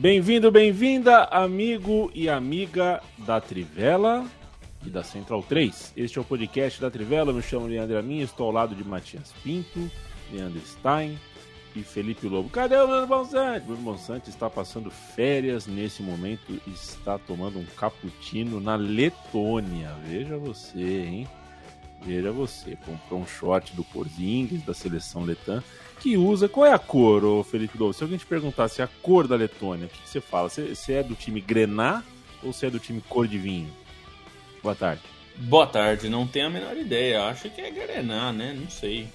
Bem-vindo, bem-vinda, amigo e amiga da Trivela e da Central 3. Este é o podcast da Trivela. Eu me chamo Leandro Amin, estou ao lado de Matias Pinto, Leandro Stein e Felipe Lobo. Cadê o Bruno Bonsante? Bruno Bonsante está passando férias nesse momento e está tomando um cappuccino na Letônia. Veja você, hein? Veja você. Comprou um short do Porzingis, da seleção letã que usa. Qual é a cor, ô Felipe Lobo? Se alguém te perguntasse a cor da Letônia, o que, que você fala? Você, você, é do time Grená ou você é do time Cor de Vinho? Boa tarde. Boa tarde, não tenho a menor ideia. Acho que é Grená, né? Não sei.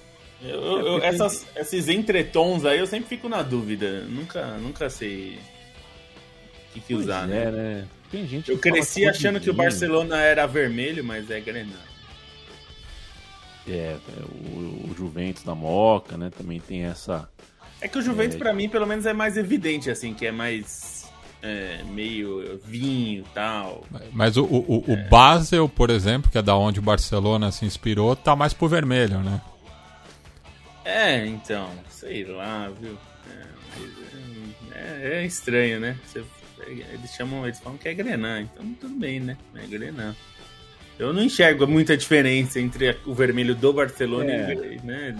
Eu, eu, eu, essas. Esses entretons aí eu sempre fico na dúvida. Nunca, nunca sei o que, que usar, né? É, né? Tem gente eu cresci achando que o Barcelona era vermelho, mas é Grená. É, é, o, o, Juventus da Moca, né? Também tem essa. É que o Juventus, é... para mim, pelo menos é mais evidente, assim, que é mais. É, meio vinho e tal. Mas o, o, o, é. Basel, por exemplo, que é da onde o Barcelona se inspirou, tá mais pro vermelho, né? É, então, sei lá, viu? É, é, é estranho, né? Você, eles chamam, eles falam que é Grená, então tudo bem, né? É Grená. Eu não enxergo muita diferença entre o vermelho do Barcelona é. e né?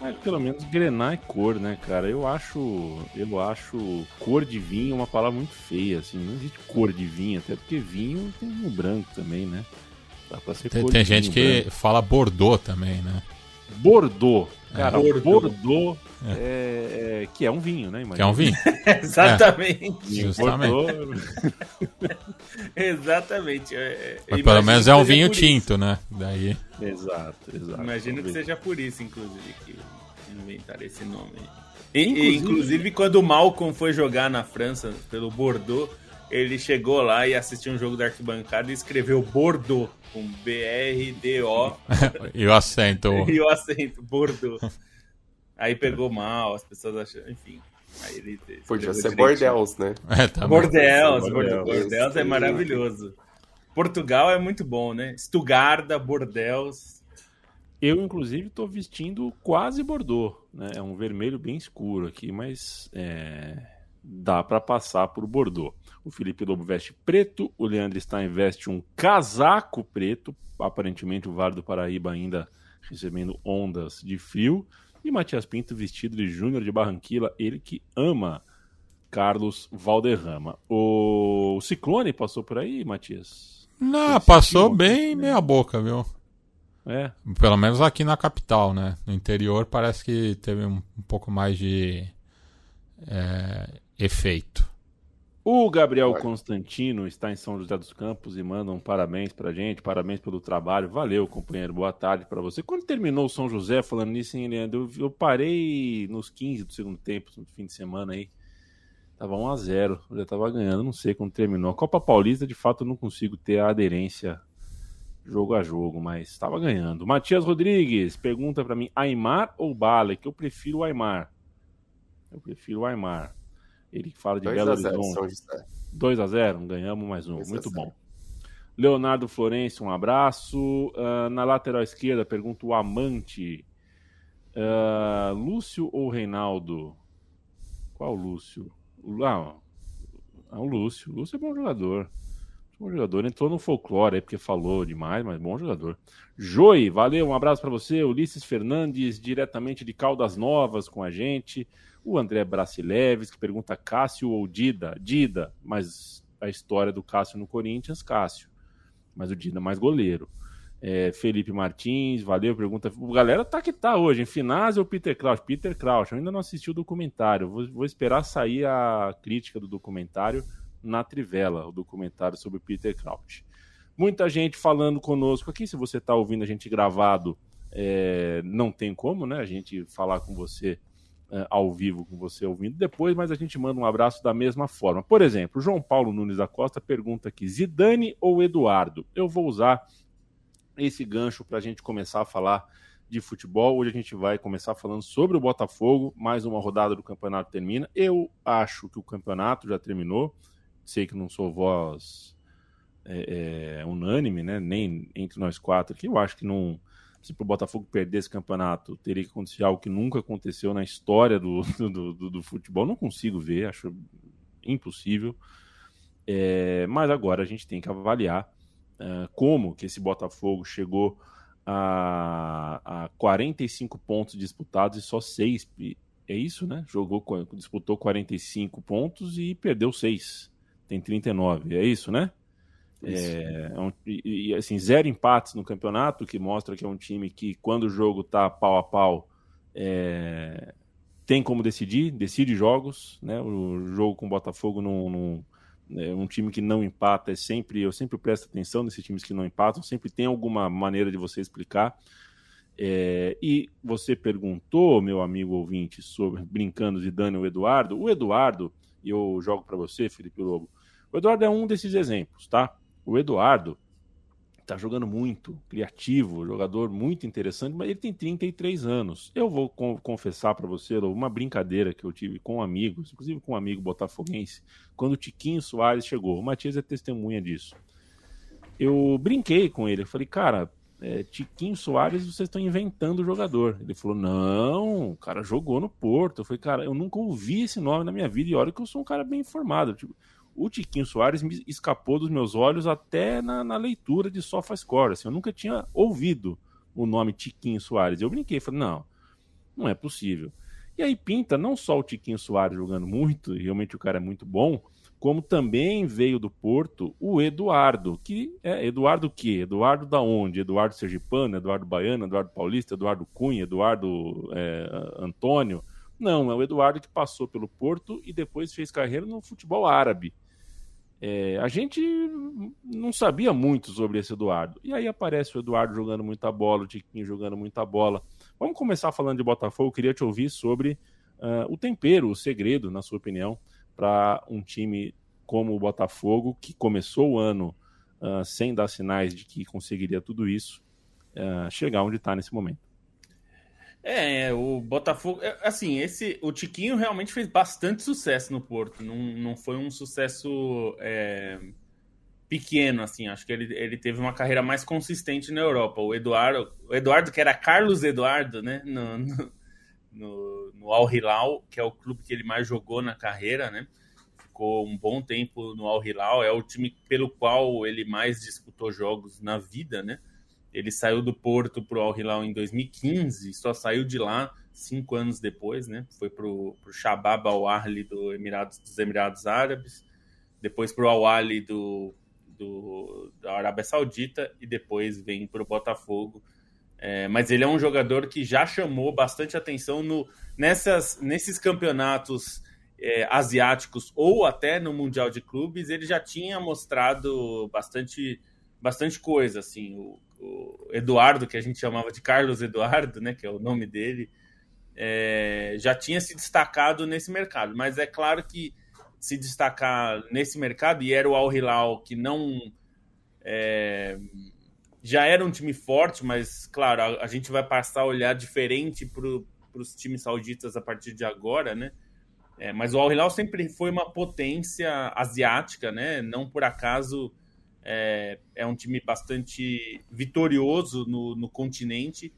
Mas pelo menos grenar é cor, né, cara? Eu acho, eu acho cor de vinho uma palavra muito feia, assim. Não existe cor de vinho, até porque vinho tem no branco também, né? Dá pra ser tem, tem gente que branco. fala Bordeaux também, né? Bordeaux. Cara, é. Bordeaux, Bordeaux é. É, que é um vinho, né? Imagina. Que é um vinho. Exatamente. Justamente. Exatamente. Mas pelo menos é um vinho tinto, né? Daí. Exato, exato. Imagino que seja por isso, inclusive, que inventaram esse nome. E, inclusive, inclusive, quando o Malcolm foi jogar na França pelo Bordeaux, ele chegou lá e assistiu um jogo da arquibancada e escreveu Bordeaux, com B-R-D-O. e o acento. e o acento, Bordeaux. Aí pegou mal, as pessoas acham, enfim. Aí ele Podia ser Bordeaux, né? É, tá Bordeaux, Bordeaux, Bordeaux é maravilhoso. Portugal é muito bom, né? Estugarda, Bordeaux. Eu, inclusive, estou vestindo quase Bordeaux, né? É um vermelho bem escuro aqui, mas é... dá para passar por Bordeaux. O Felipe Lobo veste preto, o Leandro Stein veste um casaco preto, aparentemente o Vale do Paraíba ainda recebendo ondas de frio. E Matias Pinto vestido de Júnior de Barranquilla, ele que ama Carlos Valderrama. O Ciclone passou por aí, Matias? Não, passou bem meia boca, viu? É. Pelo menos aqui na capital, né? No interior parece que teve um, um pouco mais de é, efeito. O Gabriel Constantino está em São José dos Campos e manda um parabéns pra gente, parabéns pelo trabalho. Valeu, companheiro, boa tarde para você. Quando terminou o São José, falando nisso, hein, Leandro, eu, eu parei nos 15 do segundo tempo, no fim de semana aí. Tava 1 a 0 já tava ganhando, não sei quando terminou. A Copa Paulista, de fato, eu não consigo ter a aderência jogo a jogo, mas estava ganhando. Matias Rodrigues pergunta para mim: Aymar ou Bala? Que eu prefiro o Aymar. Eu prefiro o Aymar. Ele fala de Belo Horizonte. 2 a 0 ganhamos mais um. Muito bom. Leonardo Florencio, um abraço. Uh, na lateral esquerda, pergunta o amante. Uh, Lúcio ou Reinaldo? Qual Lúcio? Ah, o Lúcio. Lúcio é bom jogador. Bom jogador. Entrou no folclore aí porque falou demais, mas bom jogador. Joy, valeu. Um abraço para você. Ulisses Fernandes, diretamente de Caldas Novas com a gente. O André Bracileves, que pergunta Cássio ou Dida? Dida, mas a história do Cássio no Corinthians, Cássio. Mas o Dida mais goleiro. É, Felipe Martins, valeu, pergunta. O galera tá que tá hoje, em Finaz ou Peter Crouch? Peter Crouch, eu ainda não assisti o documentário. Vou, vou esperar sair a crítica do documentário na Trivela, o documentário sobre Peter Crouch. Muita gente falando conosco aqui. Se você está ouvindo a gente gravado, é, não tem como, né? A gente falar com você é, ao vivo, com você ouvindo depois, mas a gente manda um abraço da mesma forma. Por exemplo, João Paulo Nunes da Costa pergunta aqui: Zidane ou Eduardo? Eu vou usar esse gancho para a gente começar a falar de futebol. Hoje a gente vai começar falando sobre o Botafogo. Mais uma rodada do campeonato termina. Eu acho que o campeonato já terminou. Sei que não sou voz é, é, unânime, né? Nem entre nós quatro aqui. Eu acho que não. Se o Botafogo perder esse campeonato, teria que acontecer algo que nunca aconteceu na história do, do, do, do futebol. Não consigo ver, acho impossível. É, mas agora a gente tem que avaliar uh, como que esse Botafogo chegou a, a 45 pontos disputados e só 6. É isso, né? Jogou, disputou 45 pontos e perdeu 6. Tem 39. É isso, né? É, é um, e, assim, zero empates no campeonato, que mostra que é um time que, quando o jogo tá pau a pau, é, tem como decidir, decide jogos, né? O jogo com o Botafogo não, não é um time que não empata é sempre, eu sempre presto atenção nesses times que não empatam, sempre tem alguma maneira de você explicar. É, e você perguntou, meu amigo ouvinte, sobre brincando de Dani o Eduardo. O Eduardo, e eu jogo para você, Felipe Lobo. O Eduardo é um desses exemplos, tá? O Eduardo tá jogando muito, criativo, jogador muito interessante, mas ele tem 33 anos. Eu vou confessar para você uma brincadeira que eu tive com amigos, inclusive com um amigo botafoguense, quando o Tiquinho Soares chegou. O Matias é testemunha disso. Eu brinquei com ele, eu falei, cara, é, Tiquinho Soares, vocês estão inventando o jogador. Ele falou, não, o cara jogou no Porto. Eu falei, cara, eu nunca ouvi esse nome na minha vida e olha que eu sou um cara bem informado. Tipo, o Tiquinho Soares me escapou dos meus olhos até na, na leitura de SofaScore. Assim, eu nunca tinha ouvido o nome Tiquinho Soares. Eu brinquei, falei, não, não é possível. E aí pinta não só o Tiquinho Soares jogando muito, e realmente o cara é muito bom, como também veio do Porto o Eduardo, que é Eduardo o quê? Eduardo da onde? Eduardo Sergipano, Eduardo Baiano, Eduardo Paulista, Eduardo Cunha, Eduardo é, Antônio. Não, é o Eduardo que passou pelo Porto e depois fez carreira no futebol árabe. É, a gente não sabia muito sobre esse Eduardo. E aí aparece o Eduardo jogando muita bola, o Tiquinho jogando muita bola. Vamos começar falando de Botafogo. Eu queria te ouvir sobre uh, o tempero, o segredo, na sua opinião, para um time como o Botafogo, que começou o ano uh, sem dar sinais de que conseguiria tudo isso, uh, chegar onde está nesse momento. É, o Botafogo. É, assim, esse. O Tiquinho realmente fez bastante sucesso no Porto. Não, não foi um sucesso é, pequeno, assim. Acho que ele, ele teve uma carreira mais consistente na Europa. O Eduardo, o Eduardo que era Carlos Eduardo, né? No, no, no, no Al Hilal, que é o clube que ele mais jogou na carreira, né? Ficou um bom tempo no Al Hilal. É o time pelo qual ele mais disputou jogos na vida, né? Ele saiu do Porto para o Al Hilal em 2015, só saiu de lá cinco anos depois, né? Foi para o Shabab Al Ahly do Emirados, dos Emirados Árabes, depois para o Al Ahly do, do, da Arábia Saudita e depois vem para o Botafogo. É, mas ele é um jogador que já chamou bastante atenção no, nessas, nesses campeonatos é, asiáticos ou até no Mundial de Clubes. Ele já tinha mostrado bastante, bastante coisa. Assim, o, o Eduardo, que a gente chamava de Carlos Eduardo, né, que é o nome dele, é, já tinha se destacado nesse mercado. Mas é claro que se destacar nesse mercado, e era o Al Hilal, que não. É, já era um time forte, mas claro, a, a gente vai passar a olhar diferente para os times sauditas a partir de agora, né? É, mas o Al Hilal sempre foi uma potência asiática, né? Não por acaso é, é um time bastante vitorioso no, no continente.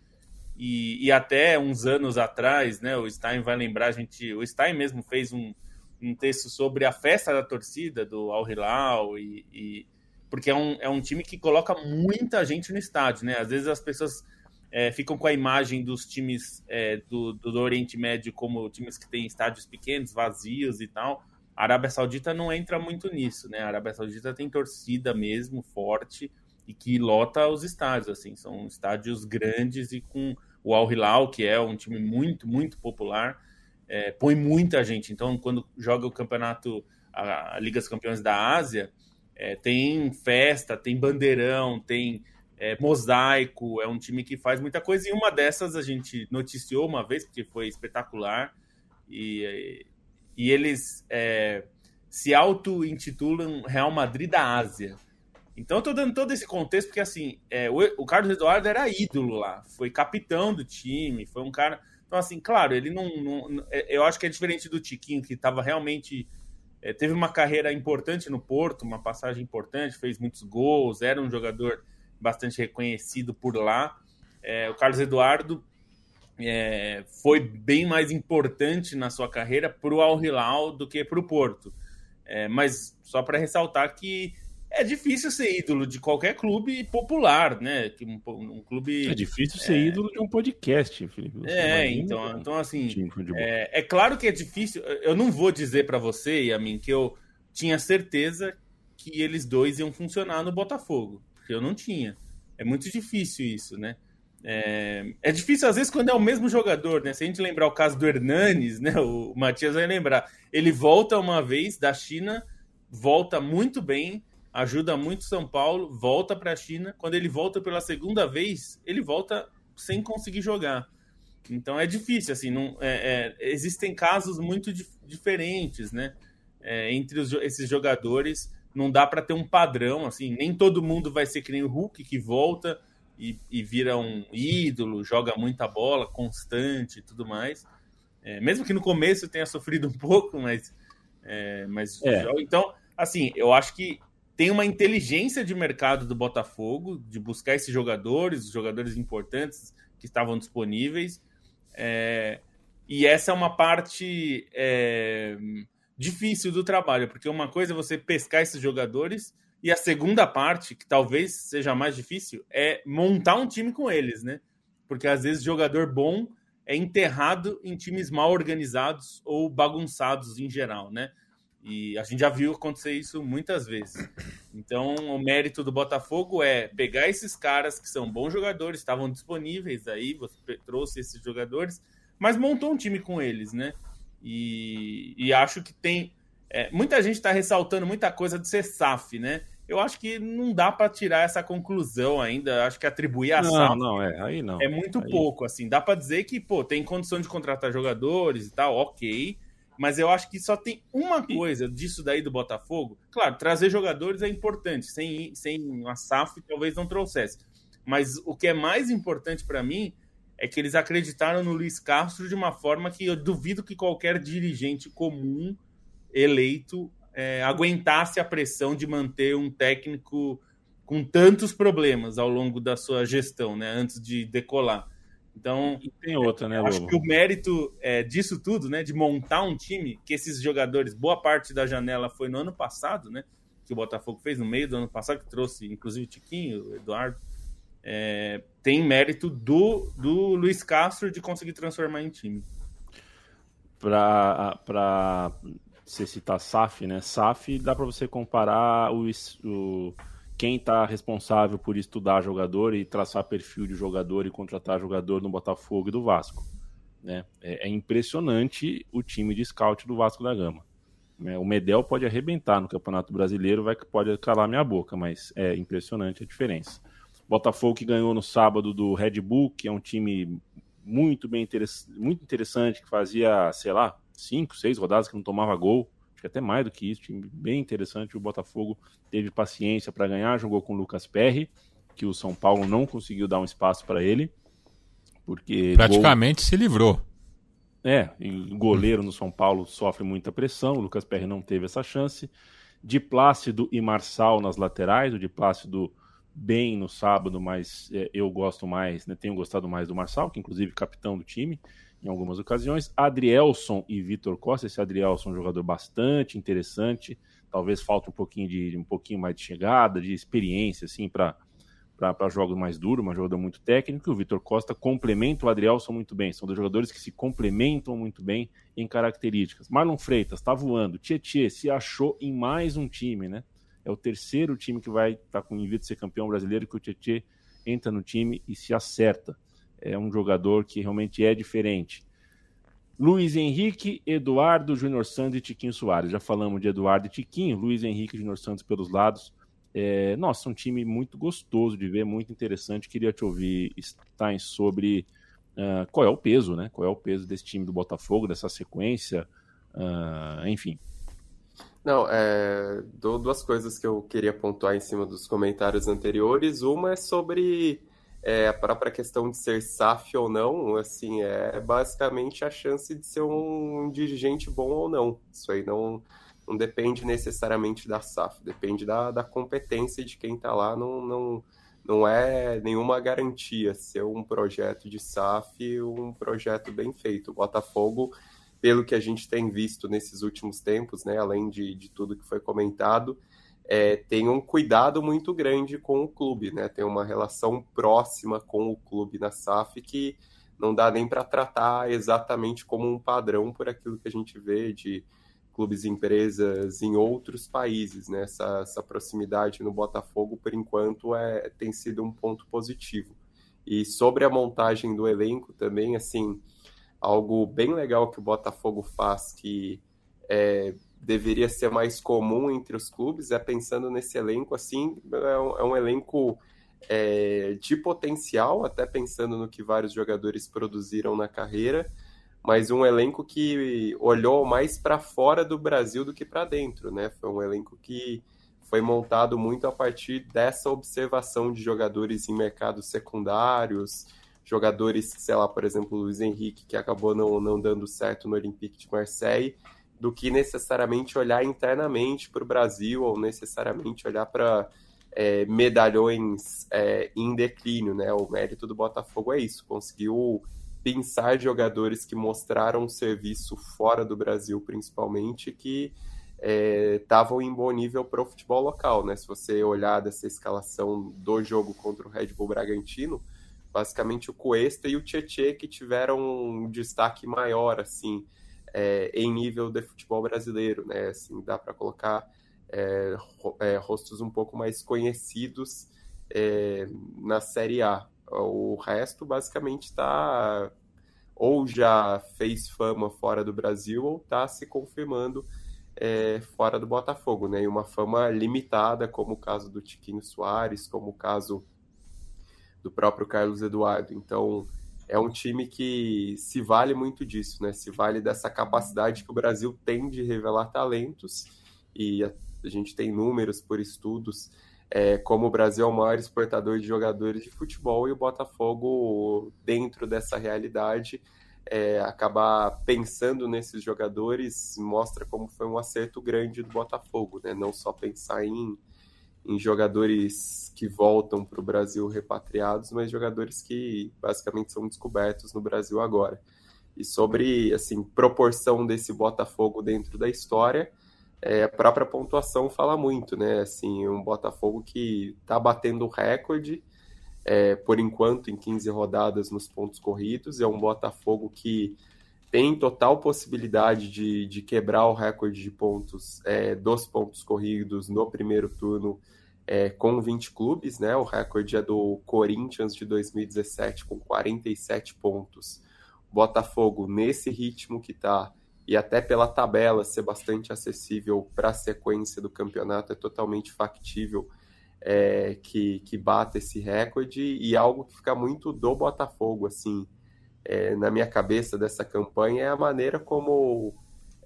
E, e, até uns anos atrás, né, o Stein vai lembrar, a gente, o Stein mesmo fez um, um texto sobre a festa da torcida do Al Hilal, e, e, porque é um, é um time que coloca muita gente no estádio. Né? Às vezes as pessoas é, ficam com a imagem dos times é, do, do Oriente Médio como times que têm estádios pequenos, vazios e tal. A Arábia Saudita não entra muito nisso, né? A Arábia Saudita tem torcida mesmo forte e que lota os estádios, assim, são estádios grandes e com o Al Hilal, que é um time muito, muito popular, é, põe muita gente. Então, quando joga o campeonato, a, a Liga dos Campeões da Ásia, é, tem festa, tem bandeirão, tem é, mosaico, é um time que faz muita coisa. E uma dessas a gente noticiou uma vez, porque foi espetacular. E, e eles é, se auto-intitulam Real Madrid da Ásia. Então eu tô dando todo esse contexto porque assim, é, o, o, Carlos Eduardo era ídolo lá, foi capitão do time, foi um cara. Então, assim, claro, ele não. não é, eu acho que é diferente do Tiquinho, que estava realmente. É, teve uma carreira importante no Porto, uma passagem importante, fez muitos gols, era um jogador bastante reconhecido por lá. É, o Carlos Eduardo é, foi bem mais importante na sua carreira para o Al Hilal do que para o Porto. É, mas só para ressaltar que é difícil ser ídolo de qualquer clube popular, né? Um, um clube. É difícil ser é... ídolo de um podcast, Felipe. Você é, então, então assim. É, é, claro que é difícil. Eu não vou dizer para você e a mim que eu tinha certeza que eles dois iam funcionar no Botafogo, porque eu não tinha. É muito difícil isso, né? É, é, difícil às vezes quando é o mesmo jogador, né? Se a gente lembrar o caso do Hernanes, né? O Matias vai lembrar. Ele volta uma vez da China, volta muito bem, ajuda muito São Paulo, volta para a China. Quando ele volta pela segunda vez, ele volta sem conseguir jogar. Então é difícil, assim, não, é, é, existem casos muito dif diferentes, né? É, entre os, esses jogadores, não dá para ter um padrão, assim, nem todo mundo vai ser que nem o Hulk que volta e, e vira um ídolo, joga muita bola, constante e tudo mais. É, mesmo que no começo tenha sofrido um pouco, mas. É, mas é. Então, assim, eu acho que tem uma inteligência de mercado do Botafogo de buscar esses jogadores, jogadores importantes que estavam disponíveis. É, e essa é uma parte é, difícil do trabalho, porque uma coisa é você pescar esses jogadores e a segunda parte, que talvez seja mais difícil, é montar um time com eles, né? Porque às vezes jogador bom é enterrado em times mal organizados ou bagunçados em geral, né? E a gente já viu acontecer isso muitas vezes. Então, o mérito do Botafogo é pegar esses caras que são bons jogadores, estavam disponíveis aí, você trouxe esses jogadores, mas montou um time com eles, né? E, e acho que tem. É, muita gente está ressaltando muita coisa de ser SAF, né? Eu acho que não dá para tirar essa conclusão ainda. Acho que atribuir a não, SAF não, é, aí não. É muito aí... pouco, assim. Dá para dizer que, pô, tem condição de contratar jogadores e tal, ok. Mas eu acho que só tem uma coisa disso daí do Botafogo. Claro, trazer jogadores é importante. Sem, sem a SAF, talvez não trouxesse. Mas o que é mais importante para mim é que eles acreditaram no Luiz Castro de uma forma que eu duvido que qualquer dirigente comum eleito é, aguentasse a pressão de manter um técnico com tantos problemas ao longo da sua gestão, né, antes de decolar. Então, e tem outra, né, Acho que o mérito é, disso tudo, né, de montar um time, que esses jogadores, boa parte da janela foi no ano passado, né, que o Botafogo fez no meio do ano passado, que trouxe inclusive o Tiquinho, o Eduardo, é, tem mérito do, do Luiz Castro de conseguir transformar em time. Para você citar SAF, né? SAF dá para você comparar o, o quem está responsável por estudar jogador e traçar perfil de jogador e contratar jogador no Botafogo e do Vasco. Né? É, é impressionante o time de scout do Vasco da Gama. Né? O Medel pode arrebentar no Campeonato Brasileiro, vai pode calar minha boca, mas é impressionante a diferença. Botafogo que ganhou no sábado do Red Bull, que é um time muito bem muito interessante, que fazia, sei lá, cinco, seis rodadas que não tomava gol, acho que até mais do que isso, time bem interessante. O Botafogo teve paciência para ganhar, jogou com o Lucas Perry, que o São Paulo não conseguiu dar um espaço para ele, porque praticamente gol... se livrou. É, o goleiro no São Paulo sofre muita pressão, o Lucas Perry não teve essa chance. De Plácido e Marçal nas laterais, o de Plácido bem no sábado, mas é, eu gosto mais, né, tenho gostado mais do Marçal, que inclusive capitão do time em algumas ocasiões. Adrielson e Vitor Costa. Esse Adrielson é um jogador bastante interessante. Talvez falta um pouquinho de um pouquinho mais de chegada, de experiência, assim, para para jogos mais duros, um jogador muito técnico. E o Vitor Costa complementa o Adrielson muito bem. São dois jogadores que se complementam muito bem em características. Marlon Freitas está voando. Tietê se achou em mais um time, né? É o terceiro time que vai estar tá com o invito de ser campeão brasileiro que o Tietê entra no time e se acerta é um jogador que realmente é diferente. Luiz Henrique, Eduardo, Júnior Santos e Tiquinho Soares. Já falamos de Eduardo e Tiquinho, Luiz Henrique e Júnior Santos pelos lados. É, nossa, um time muito gostoso de ver, muito interessante. Queria te ouvir, Stein, sobre uh, qual é o peso, né? Qual é o peso desse time do Botafogo, dessa sequência, uh, enfim. Não, é, duas coisas que eu queria pontuar em cima dos comentários anteriores. Uma é sobre é, a própria questão de ser SAF ou não, assim, é basicamente a chance de ser um dirigente bom ou não. Isso aí não, não depende necessariamente da SAF, depende da, da competência de quem está lá, não, não, não é nenhuma garantia ser um projeto de SAF um projeto bem feito. O Botafogo, pelo que a gente tem visto nesses últimos tempos, né, além de, de tudo que foi comentado, é, tem um cuidado muito grande com o clube, né? Tem uma relação próxima com o clube na SAF que não dá nem para tratar exatamente como um padrão por aquilo que a gente vê de clubes e empresas em outros países, né? Essa, essa proximidade no Botafogo, por enquanto, é, tem sido um ponto positivo. E sobre a montagem do elenco também, assim, algo bem legal que o Botafogo faz que é, deveria ser mais comum entre os clubes, é pensando nesse elenco, assim, é um, é um elenco é, de potencial, até pensando no que vários jogadores produziram na carreira, mas um elenco que olhou mais para fora do Brasil do que para dentro, né? Foi um elenco que foi montado muito a partir dessa observação de jogadores em mercados secundários, jogadores, sei lá, por exemplo, Luiz Henrique, que acabou não, não dando certo no Olympique de Marseille, do que necessariamente olhar internamente para o Brasil ou necessariamente olhar para é, medalhões é, em declínio, né? O mérito do Botafogo é isso, conseguiu pensar jogadores que mostraram serviço fora do Brasil, principalmente, que estavam é, em bom nível para o futebol local, né? Se você olhar dessa escalação do jogo contra o Red Bull Bragantino, basicamente o Cuesta e o Tietê que tiveram um destaque maior, assim, é, em nível de futebol brasileiro, né? Assim, dá para colocar é, é, rostos um pouco mais conhecidos é, na Série A. O resto basicamente está ou já fez fama fora do Brasil ou está se confirmando é, fora do Botafogo, né? E uma fama limitada, como o caso do Tiquinho Soares, como o caso do próprio Carlos Eduardo. Então, é um time que se vale muito disso, né? Se vale dessa capacidade que o Brasil tem de revelar talentos e a, a gente tem números por estudos é, como o Brasil é o maior exportador de jogadores de futebol e o Botafogo dentro dessa realidade é, acabar pensando nesses jogadores mostra como foi um acerto grande do Botafogo, né? Não só pensar em em jogadores que voltam para o Brasil repatriados, mas jogadores que basicamente são descobertos no Brasil agora. E sobre assim proporção desse Botafogo dentro da história, é, a própria pontuação fala muito, né? Assim, um Botafogo que está batendo recorde é, por enquanto em 15 rodadas nos pontos corridos, é um Botafogo que tem total possibilidade de, de quebrar o recorde de pontos é, dos pontos corridos no primeiro turno é, com 20 clubes, né? O recorde é do Corinthians de 2017 com 47 pontos. Botafogo nesse ritmo que está e até pela tabela ser bastante acessível para a sequência do campeonato é totalmente factível é, que, que bata esse recorde e algo que fica muito do Botafogo assim é, na minha cabeça dessa campanha é a maneira como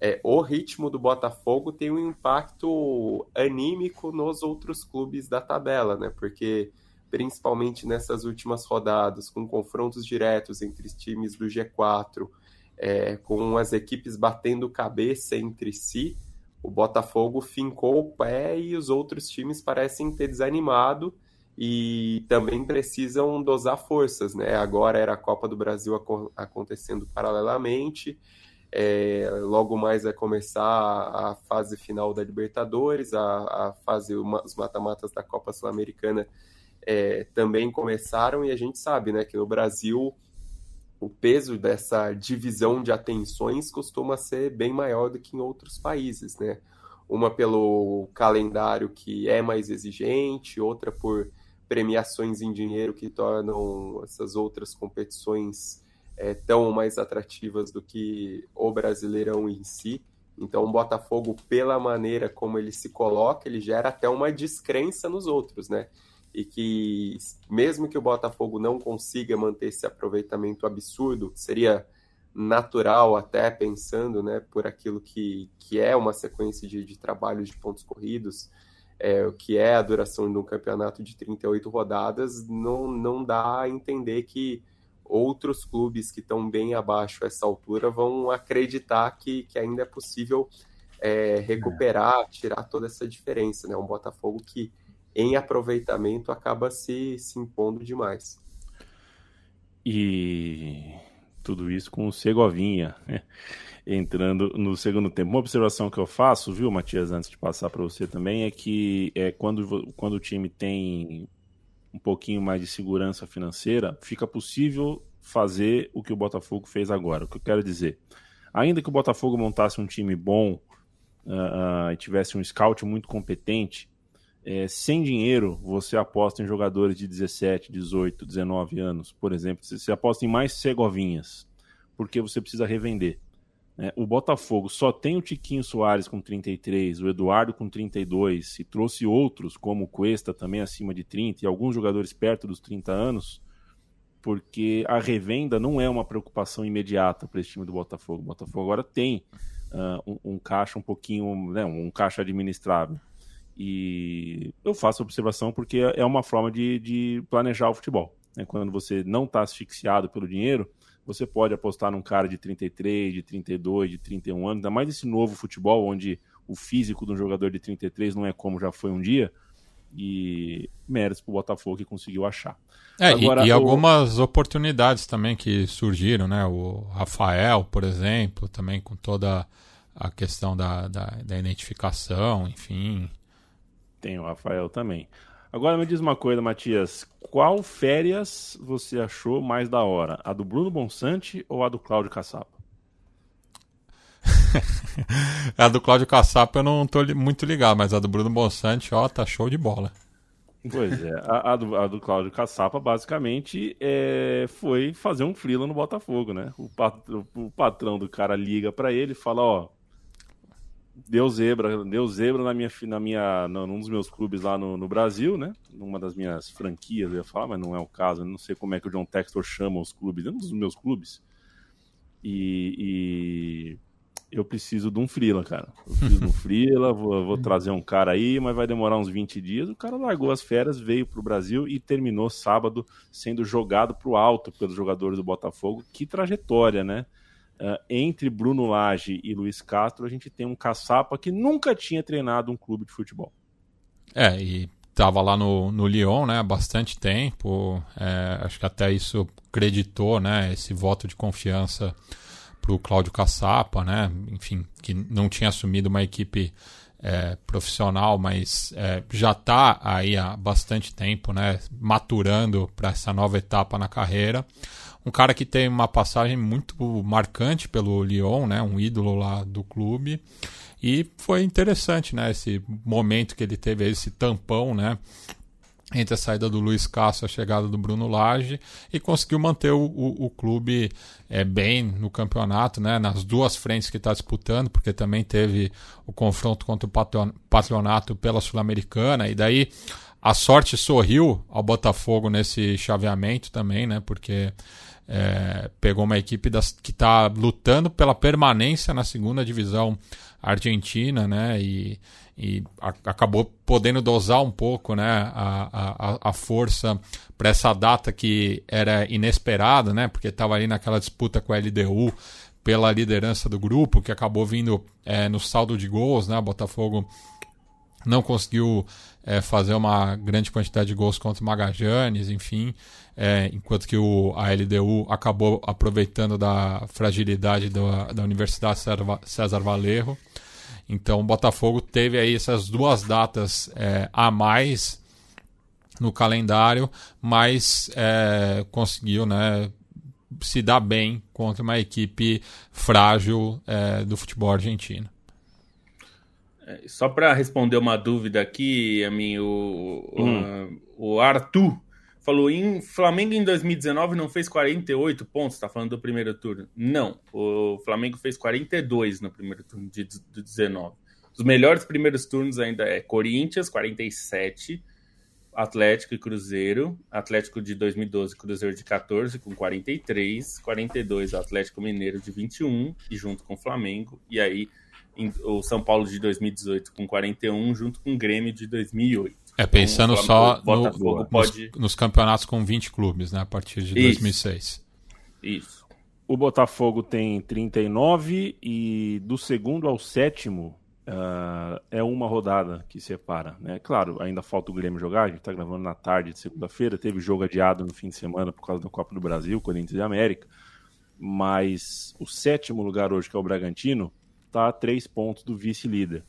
é, o ritmo do Botafogo tem um impacto anímico nos outros clubes da tabela, né? Porque principalmente nessas últimas rodadas, com confrontos diretos entre os times do G4, é, com as equipes batendo cabeça entre si, o Botafogo fincou o pé e os outros times parecem ter desanimado e também precisam dosar forças, né? Agora era a Copa do Brasil acontecendo paralelamente, é, logo mais vai começar a fase final da Libertadores, a, a fase, uma, os mata-matas da Copa Sul-Americana é, também começaram e a gente sabe né, que no Brasil o peso dessa divisão de atenções costuma ser bem maior do que em outros países, né? Uma pelo calendário que é mais exigente, outra por premiações em dinheiro que tornam essas outras competições é, tão mais atrativas do que o Brasileirão em si. Então, o Botafogo, pela maneira como ele se coloca, ele gera até uma descrença nos outros, né? E que, mesmo que o Botafogo não consiga manter esse aproveitamento absurdo, seria natural, até pensando, né, por aquilo que, que é uma sequência de, de trabalhos de pontos corridos, é, o que é a duração de um campeonato de 38 rodadas, não, não dá a entender que outros clubes que estão bem abaixo a essa altura vão acreditar que, que ainda é possível é, recuperar, tirar toda essa diferença. Né? Um Botafogo que, em aproveitamento, acaba se, se impondo demais. E tudo isso com o Segovinha né? entrando no segundo tempo. Uma observação que eu faço, viu, Matias, antes de passar para você também, é que é, quando, quando o time tem um pouquinho mais de segurança financeira, fica possível fazer o que o Botafogo fez agora. O que eu quero dizer, ainda que o Botafogo montasse um time bom uh, e tivesse um scout muito competente, é, sem dinheiro você aposta em jogadores de 17, 18, 19 anos, por exemplo. Você aposta em mais cegovinhas, porque você precisa revender. Né? O Botafogo só tem o Tiquinho Soares com 33, o Eduardo com 32, e trouxe outros, como o Cuesta também acima de 30, e alguns jogadores perto dos 30 anos, porque a revenda não é uma preocupação imediata para esse time do Botafogo. O Botafogo agora tem uh, um, um, caixa um pouquinho, né, um caixa administrável. E eu faço observação porque é uma forma de, de planejar o futebol. Né? Quando você não está asfixiado pelo dinheiro, você pode apostar num cara de 33, de 32, de 31 anos, ainda mais esse novo futebol, onde o físico de um jogador de 33 não é como já foi um dia. E méritos para o Botafogo que conseguiu achar. É, Agora, e, e o... algumas oportunidades também que surgiram, né? O Rafael, por exemplo, também com toda a questão da, da, da identificação, enfim. Tem o Rafael também. Agora me diz uma coisa, Matias. Qual férias você achou mais da hora? A do Bruno Bonsante ou a do Cláudio Caçapa? a do Cláudio Caçapa eu não tô muito ligado, mas a do Bruno Bonsante, ó, tá show de bola. Pois é, a, a, do, a do Cláudio Caçapa basicamente é, foi fazer um frila no Botafogo, né? O, pat, o patrão do cara liga para ele e fala, ó, deu zebra, deu zebra na minha, na minha, num dos meus clubes lá no, no, Brasil, né? Numa das minhas franquias, eu ia falar, mas não é o caso. Eu não sei como é que o John Textor chama os clubes, é um dos meus clubes. E, e eu preciso de um freela, cara. Eu preciso de um freela, vou, vou, trazer um cara aí, mas vai demorar uns 20 dias. O cara largou as férias, veio para o Brasil e terminou sábado sendo jogado para o alto pelos jogadores do Botafogo. Que trajetória, né? Uh, entre Bruno Lage e Luiz Castro, a gente tem um caçapa que nunca tinha treinado um clube de futebol. É, e estava lá no, no Lyon, né, há bastante tempo. É, acho que até isso creditou, né, esse voto de confiança para o Cláudio Caçapa, né, enfim, que não tinha assumido uma equipe é, profissional, mas é, já está aí há bastante tempo, né, maturando para essa nova etapa na carreira um cara que tem uma passagem muito marcante pelo Lyon, né? Um ídolo lá do clube. E foi interessante, né? Esse momento que ele teve, esse tampão, né? Entre a saída do Luiz Castro e a chegada do Bruno Lage e conseguiu manter o, o, o clube é, bem no campeonato, né? Nas duas frentes que está disputando, porque também teve o confronto contra o patronato pela Sul-Americana e daí a sorte sorriu ao Botafogo nesse chaveamento também, né? Porque é, pegou uma equipe das, que está lutando pela permanência na segunda divisão argentina, né? E, e a, acabou podendo dosar um pouco, né? A, a, a força para essa data que era inesperada, né? Porque estava ali naquela disputa com a LDU pela liderança do grupo, que acabou vindo é, no saldo de gols, né? Botafogo não conseguiu é, fazer uma grande quantidade de gols contra o Magajanes, enfim é, enquanto que o, a LDU acabou aproveitando da fragilidade da, da Universidade César Valerro. Então o Botafogo teve aí essas duas datas é, a mais no calendário, mas é, conseguiu né, se dar bem contra uma equipe frágil é, do futebol argentino. É, só para responder uma dúvida aqui, a mim, o, hum. o, o Arthur falou em Flamengo em 2019 não fez 48 pontos, tá falando do primeiro turno. Não, o Flamengo fez 42 no primeiro turno de, de 19. Os melhores primeiros turnos ainda é Corinthians 47, Atlético e Cruzeiro, Atlético de 2012, Cruzeiro de 14 com 43, 42 Atlético Mineiro de 21 e junto com o Flamengo, e aí o São Paulo de 2018 com 41 junto com o Grêmio de 2008. É, pensando então, só no, pode... nos, nos, campeonatos com 20 clubes, né, a partir de Isso. 2006. Isso. O Botafogo tem 39 e do segundo ao sétimo uh, é uma rodada que separa. Né? Claro, ainda falta o Grêmio jogar, a gente está gravando na tarde de segunda-feira, teve jogo adiado no fim de semana por causa da Copa do Brasil, Corinthians e América, mas o sétimo lugar hoje, que é o Bragantino, está a três pontos do vice-líder.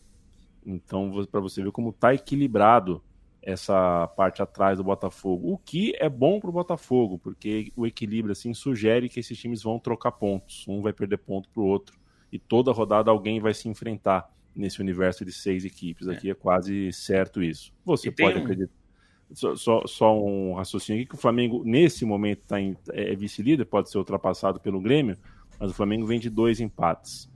Então, para você ver como está equilibrado essa parte atrás do Botafogo, o que é bom para o Botafogo, porque o equilíbrio assim sugere que esses times vão trocar pontos, um vai perder ponto para o outro e toda rodada alguém vai se enfrentar nesse universo de seis equipes. Aqui é, é quase certo isso. Você pode um... acreditar. Só, só, só, um raciocínio aqui que o Flamengo, nesse momento, tá em, é vice-líder, pode ser ultrapassado pelo Grêmio, mas o Flamengo vem de dois empates.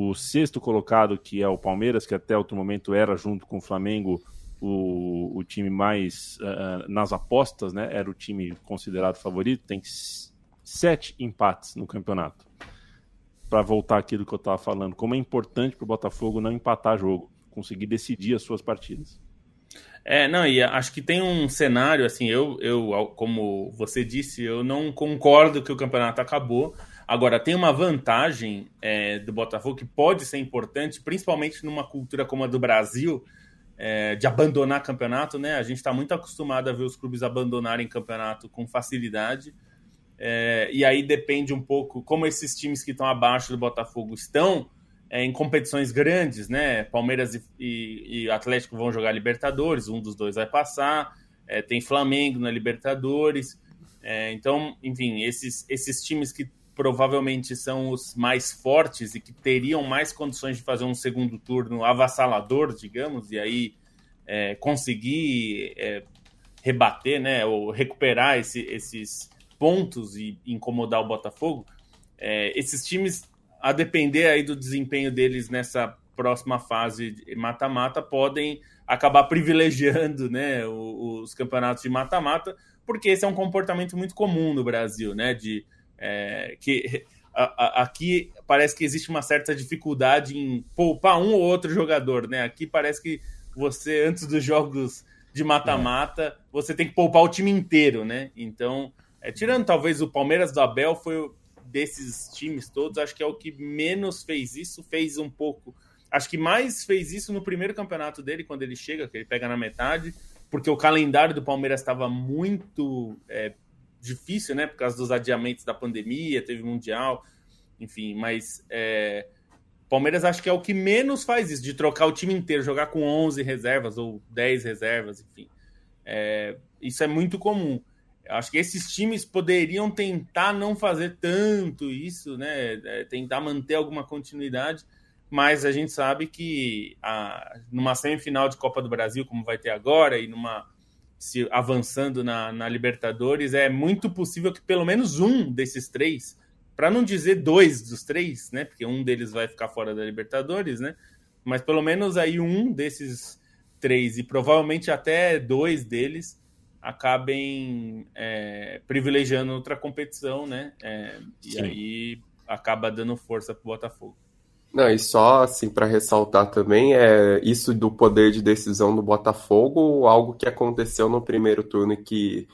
O sexto colocado, que é o Palmeiras, que até outro momento era, junto com o Flamengo, o, o time mais uh, nas apostas, né? Era o time considerado favorito, tem sete empates no campeonato para voltar aqui do que eu estava falando, como é importante para o Botafogo não empatar jogo, conseguir decidir as suas partidas. É, não, e acho que tem um cenário, assim, eu, eu, como você disse, eu não concordo que o campeonato acabou. Agora, tem uma vantagem é, do Botafogo que pode ser importante, principalmente numa cultura como a do Brasil, é, de abandonar campeonato, né? A gente está muito acostumado a ver os clubes abandonarem campeonato com facilidade. É, e aí depende um pouco como esses times que estão abaixo do Botafogo estão é, em competições grandes, né? Palmeiras e, e, e, Atlético vão jogar Libertadores, um dos dois vai passar. É, tem Flamengo na Libertadores. É, então, enfim, esses, esses times que provavelmente são os mais fortes e que teriam mais condições de fazer um segundo turno avassalador, digamos, e aí é, conseguir é, rebater, né? Ou recuperar esse, esses pontos e incomodar o Botafogo, é, esses times, a depender aí do desempenho deles nessa próxima fase mata-mata, podem acabar privilegiando né, os, os campeonatos de mata-mata, porque esse é um comportamento muito comum no Brasil, né? De é, que a, a, aqui parece que existe uma certa dificuldade em poupar um ou outro jogador, né? Aqui parece que você, antes dos jogos de mata-mata, você tem que poupar o time inteiro, né? Então, é, tirando talvez o Palmeiras do Abel, foi desses times todos, acho que é o que menos fez isso, fez um pouco. Acho que mais fez isso no primeiro campeonato dele, quando ele chega, que ele pega na metade, porque o calendário do Palmeiras estava muito é, difícil, né? Por causa dos adiamentos da pandemia, teve Mundial, enfim, mas é, Palmeiras acho que é o que menos faz isso, de trocar o time inteiro, jogar com 11 reservas ou 10 reservas, enfim. É, isso é muito comum. Acho que esses times poderiam tentar não fazer tanto isso, né? É, tentar manter alguma continuidade, mas a gente sabe que a, numa semifinal de Copa do Brasil, como vai ter agora, e numa se avançando na, na Libertadores, é muito possível que pelo menos um desses três, para não dizer dois dos três, né? Porque um deles vai ficar fora da Libertadores, né? Mas pelo menos aí um desses três, e provavelmente até dois deles acabem é, privilegiando outra competição, né? É, e aí acaba dando força para o Botafogo. Não, e só assim para ressaltar também é isso do poder de decisão do Botafogo, algo que aconteceu no primeiro turno que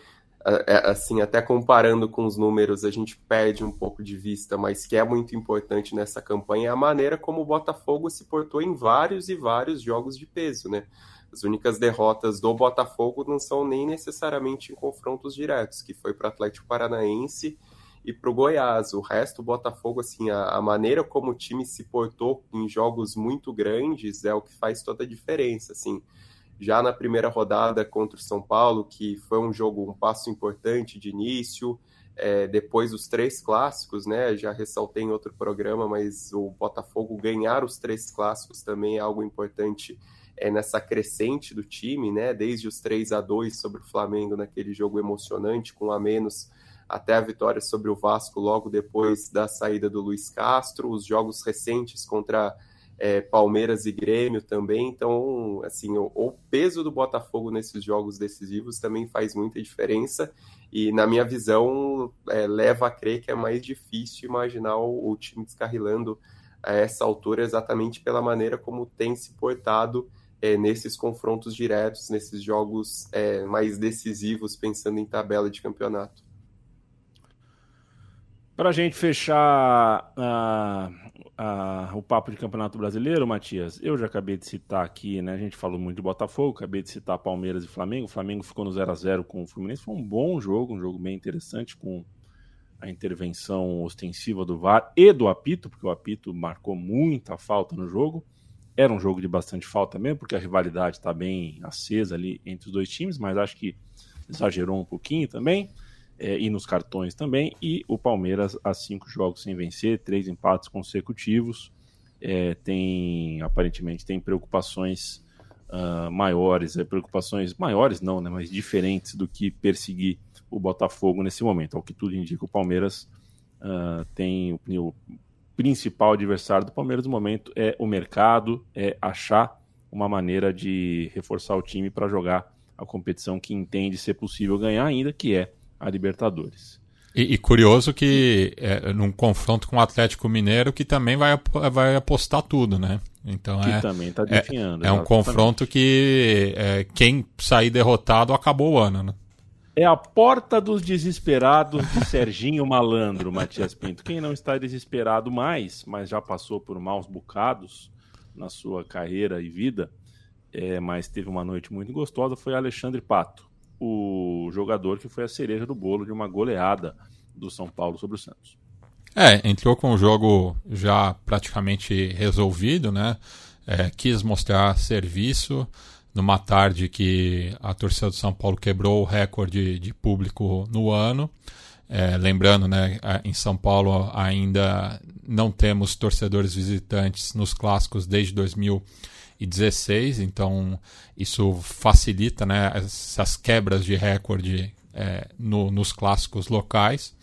é, é, assim, até comparando com os números, a gente perde um pouco de vista, mas que é muito importante nessa campanha é a maneira como o Botafogo se portou em vários e vários jogos de peso, né? As únicas derrotas do Botafogo não são nem necessariamente em confrontos diretos, que foi para o Atlético Paranaense e para o Goiás. O resto, o Botafogo, assim, a, a, maneira como o time se portou em jogos muito grandes é o que faz toda a diferença, assim. Já na primeira rodada contra o São Paulo, que foi um jogo, um passo importante de início, é, depois os três clássicos, né? Já ressaltei em outro programa, mas o Botafogo ganhar os três clássicos também é algo importante é, nessa crescente do time, né? Desde os 3 a 2 sobre o Flamengo naquele jogo emocionante, com a menos até a vitória sobre o Vasco logo depois da saída do Luiz Castro, os jogos recentes contra é, Palmeiras e Grêmio também. Então, assim, o, o, peso do Botafogo nesses jogos decisivos também faz muita diferença. E, na minha visão, é, leva a crer que é mais difícil imaginar o, o time descarrilando a essa altura exatamente pela maneira como tem se portado é, nesses confrontos diretos, nesses jogos é, mais decisivos, pensando em tabela de campeonato. Para a gente fechar uh, uh, o papo de Campeonato Brasileiro, Matias, eu já acabei de citar aqui, né? A gente falou muito de Botafogo, acabei de citar Palmeiras e Flamengo. O Flamengo ficou no 0 a 0 com o Fluminense. Foi um bom jogo, um jogo bem interessante, com a intervenção ostensiva do VAR e do apito, porque o apito marcou muita falta no jogo. Era um jogo de bastante falta mesmo, porque a rivalidade está bem acesa ali entre os dois times, mas acho que exagerou um pouquinho também é, e nos cartões também. E o Palmeiras a cinco jogos sem vencer, três empates consecutivos. É, tem aparentemente tem preocupações uh, maiores, é, preocupações maiores não, né, mas diferentes do que perseguir o Botafogo nesse momento. Ao que tudo indica, o Palmeiras uh, tem o, o principal adversário do Palmeiras no momento é o mercado, é achar uma maneira de reforçar o time para jogar a competição que entende ser possível ganhar ainda, que é a Libertadores. E, e curioso que é, num confronto com o Atlético Mineiro que também vai, vai apostar tudo, né? Então que é, também tá definhando. É, é um confronto que é, quem sair derrotado acabou o ano, né? É a porta dos desesperados de Serginho Malandro, Matias Pinto. Quem não está desesperado mais, mas já passou por maus bocados na sua carreira e vida, é, mas teve uma noite muito gostosa, foi Alexandre Pato o jogador que foi a cereja do bolo de uma goleada do São Paulo sobre o Santos. É, entrou com o jogo já praticamente resolvido, né? É, quis mostrar serviço numa tarde que a torcida do São Paulo quebrou o recorde de público no ano. É, lembrando, né, em São Paulo ainda não temos torcedores visitantes nos clássicos desde 2000 2016, então isso facilita né, essas quebras de recorde é, no, nos clássicos locais.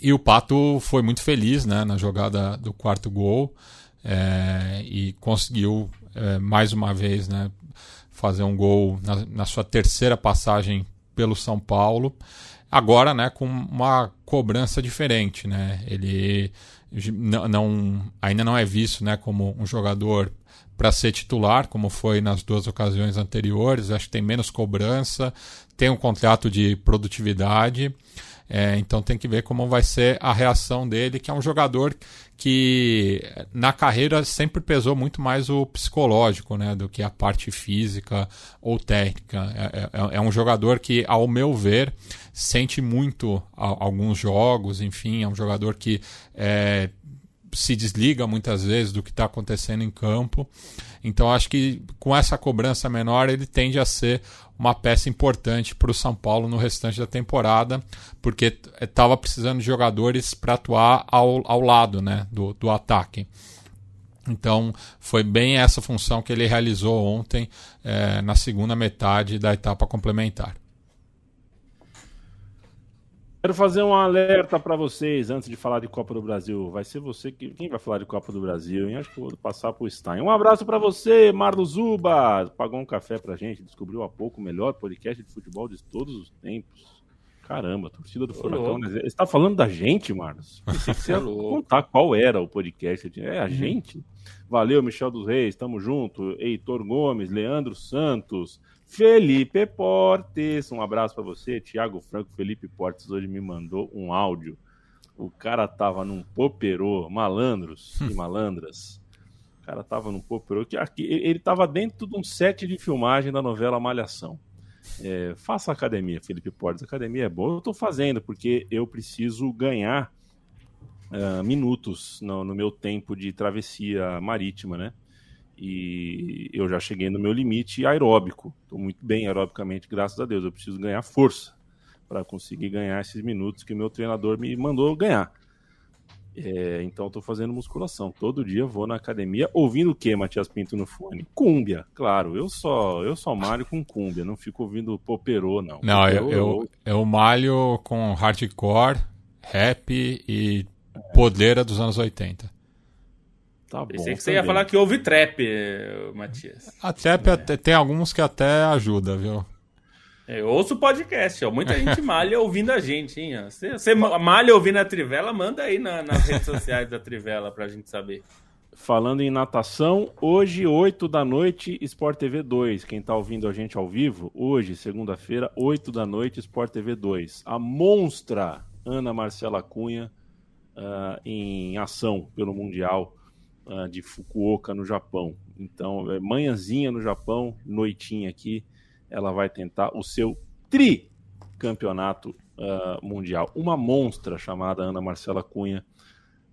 E o Pato foi muito feliz né, na jogada do quarto gol é, e conseguiu é, mais uma vez né, fazer um gol na, na, sua terceira passagem pelo São Paulo. Agora né, com uma cobrança diferente. Né? Ele não, não, ainda não é visto né, como um jogador para ser titular, como foi nas duas ocasiões anteriores. Acho que tem menos cobrança, tem um contrato de produtividade. É, então tem que ver como vai ser a reação dele, que é um jogador que na carreira sempre pesou muito mais o psicológico né, do que a parte física ou técnica. É, é, é um jogador que, ao meu ver, sente muito alguns jogos, enfim, é um jogador que é, se desliga muitas vezes do que está acontecendo em campo. Então acho que com essa cobrança menor ele tende a ser uma peça importante para o São Paulo no restante da temporada, porque estava precisando de jogadores para atuar ao, ao lado né, do, do ataque. Então foi bem essa função que ele realizou ontem é, na segunda metade da etapa complementar. Quero fazer um alerta para vocês antes de falar de Copa do Brasil. Vai ser você que quem vai falar de Copa do Brasil, hein? Acho que vou passar pro Stein. Um abraço para você, Marlos Zuba. Pagou um café pra gente, descobriu há pouco o melhor podcast de futebol de todos os tempos. Caramba, torcida do Furacão. Né? Você está falando da gente, Marlos? Pensei que você ia contar qual era o podcast. É a uhum. gente? Valeu, Michel dos Reis, tamo junto. Heitor Gomes, Leandro Santos, Felipe Portes, um abraço para você. Tiago Franco, Felipe Portes hoje me mandou um áudio. O cara tava num poperô, malandros e malandras. O cara tava num poperô que aqui ele tava dentro de um set de filmagem da novela Malhação. É, faça academia, Felipe Portes. Academia é boa. Eu tô fazendo porque eu preciso ganhar uh, minutos no, no meu tempo de travessia marítima, né? E eu já cheguei no meu limite aeróbico. Estou muito bem aerobicamente, graças a Deus. Eu preciso ganhar força para conseguir ganhar esses minutos que o meu treinador me mandou ganhar. É, então estou fazendo musculação. Todo dia vou na academia ouvindo o que, Matias Pinto no fone? Cúmbia, claro. Eu só eu só malho com cúmbia, não fico ouvindo poperô, não. Não, eu, eu, eu malho com hardcore, rap e podeira dos anos 80. Tá bom. Pensei que você ia falar que houve trap, eh, Matias. A trap até- tem alguns que até ajuda, viu? É, Eu ouço o podcast, ó. Muita gente malha ouvindo a gente, hein? Você, você malha ouvindo a Trivela, manda aí na- nas redes sociais da Trivela pra gente saber. Falando em natação, hoje, 8 da noite, Sport TV 2. Quem tá ouvindo a gente ao vivo, hoje, segunda-feira, 8 da noite, Sport TV 2. A monstra Ana Marcela Cunha ah, em ação pelo Mundial ah, de Fukuoka, no Japão. Então, é manhãzinha no Japão, noitinha aqui, ela vai tentar o seu tricampeonato ah, mundial. Uma monstra chamada Ana Marcela Cunha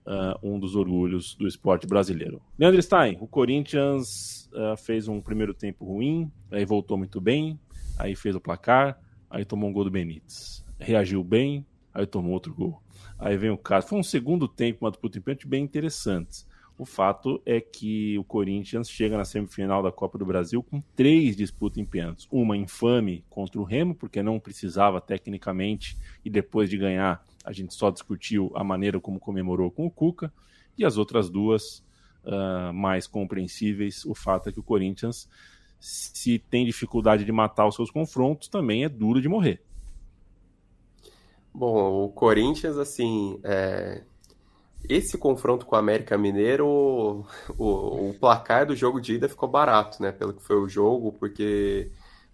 uh, um dos orgulhos do esporte brasileiro. Leandro Stein, o Corinthians uh, fez um primeiro tempo ruim, aí voltou muito bem, aí fez o placar, aí tomou um gol do Benítez. Reagiu bem, aí tomou outro gol. Aí vem o caso. Foi um segundo tempo, uma disputa em bem interessante. O fato é que o Corinthians chega na semifinal da Copa do Brasil com três disputas em pênaltis. Uma infame contra o Remo, porque não precisava tecnicamente, e depois de ganhar, a gente só discutiu a maneira como comemorou com o Cuca. E as outras duas, uh, mais compreensíveis, o fato é que o Corinthians, se tem dificuldade de matar os seus confrontos, também é duro de morrer. Bom, o Corinthians, assim, é... esse confronto com o América Mineiro, o, o, placar do jogo de ida ficou barato, né? Pelo que foi o jogo, porque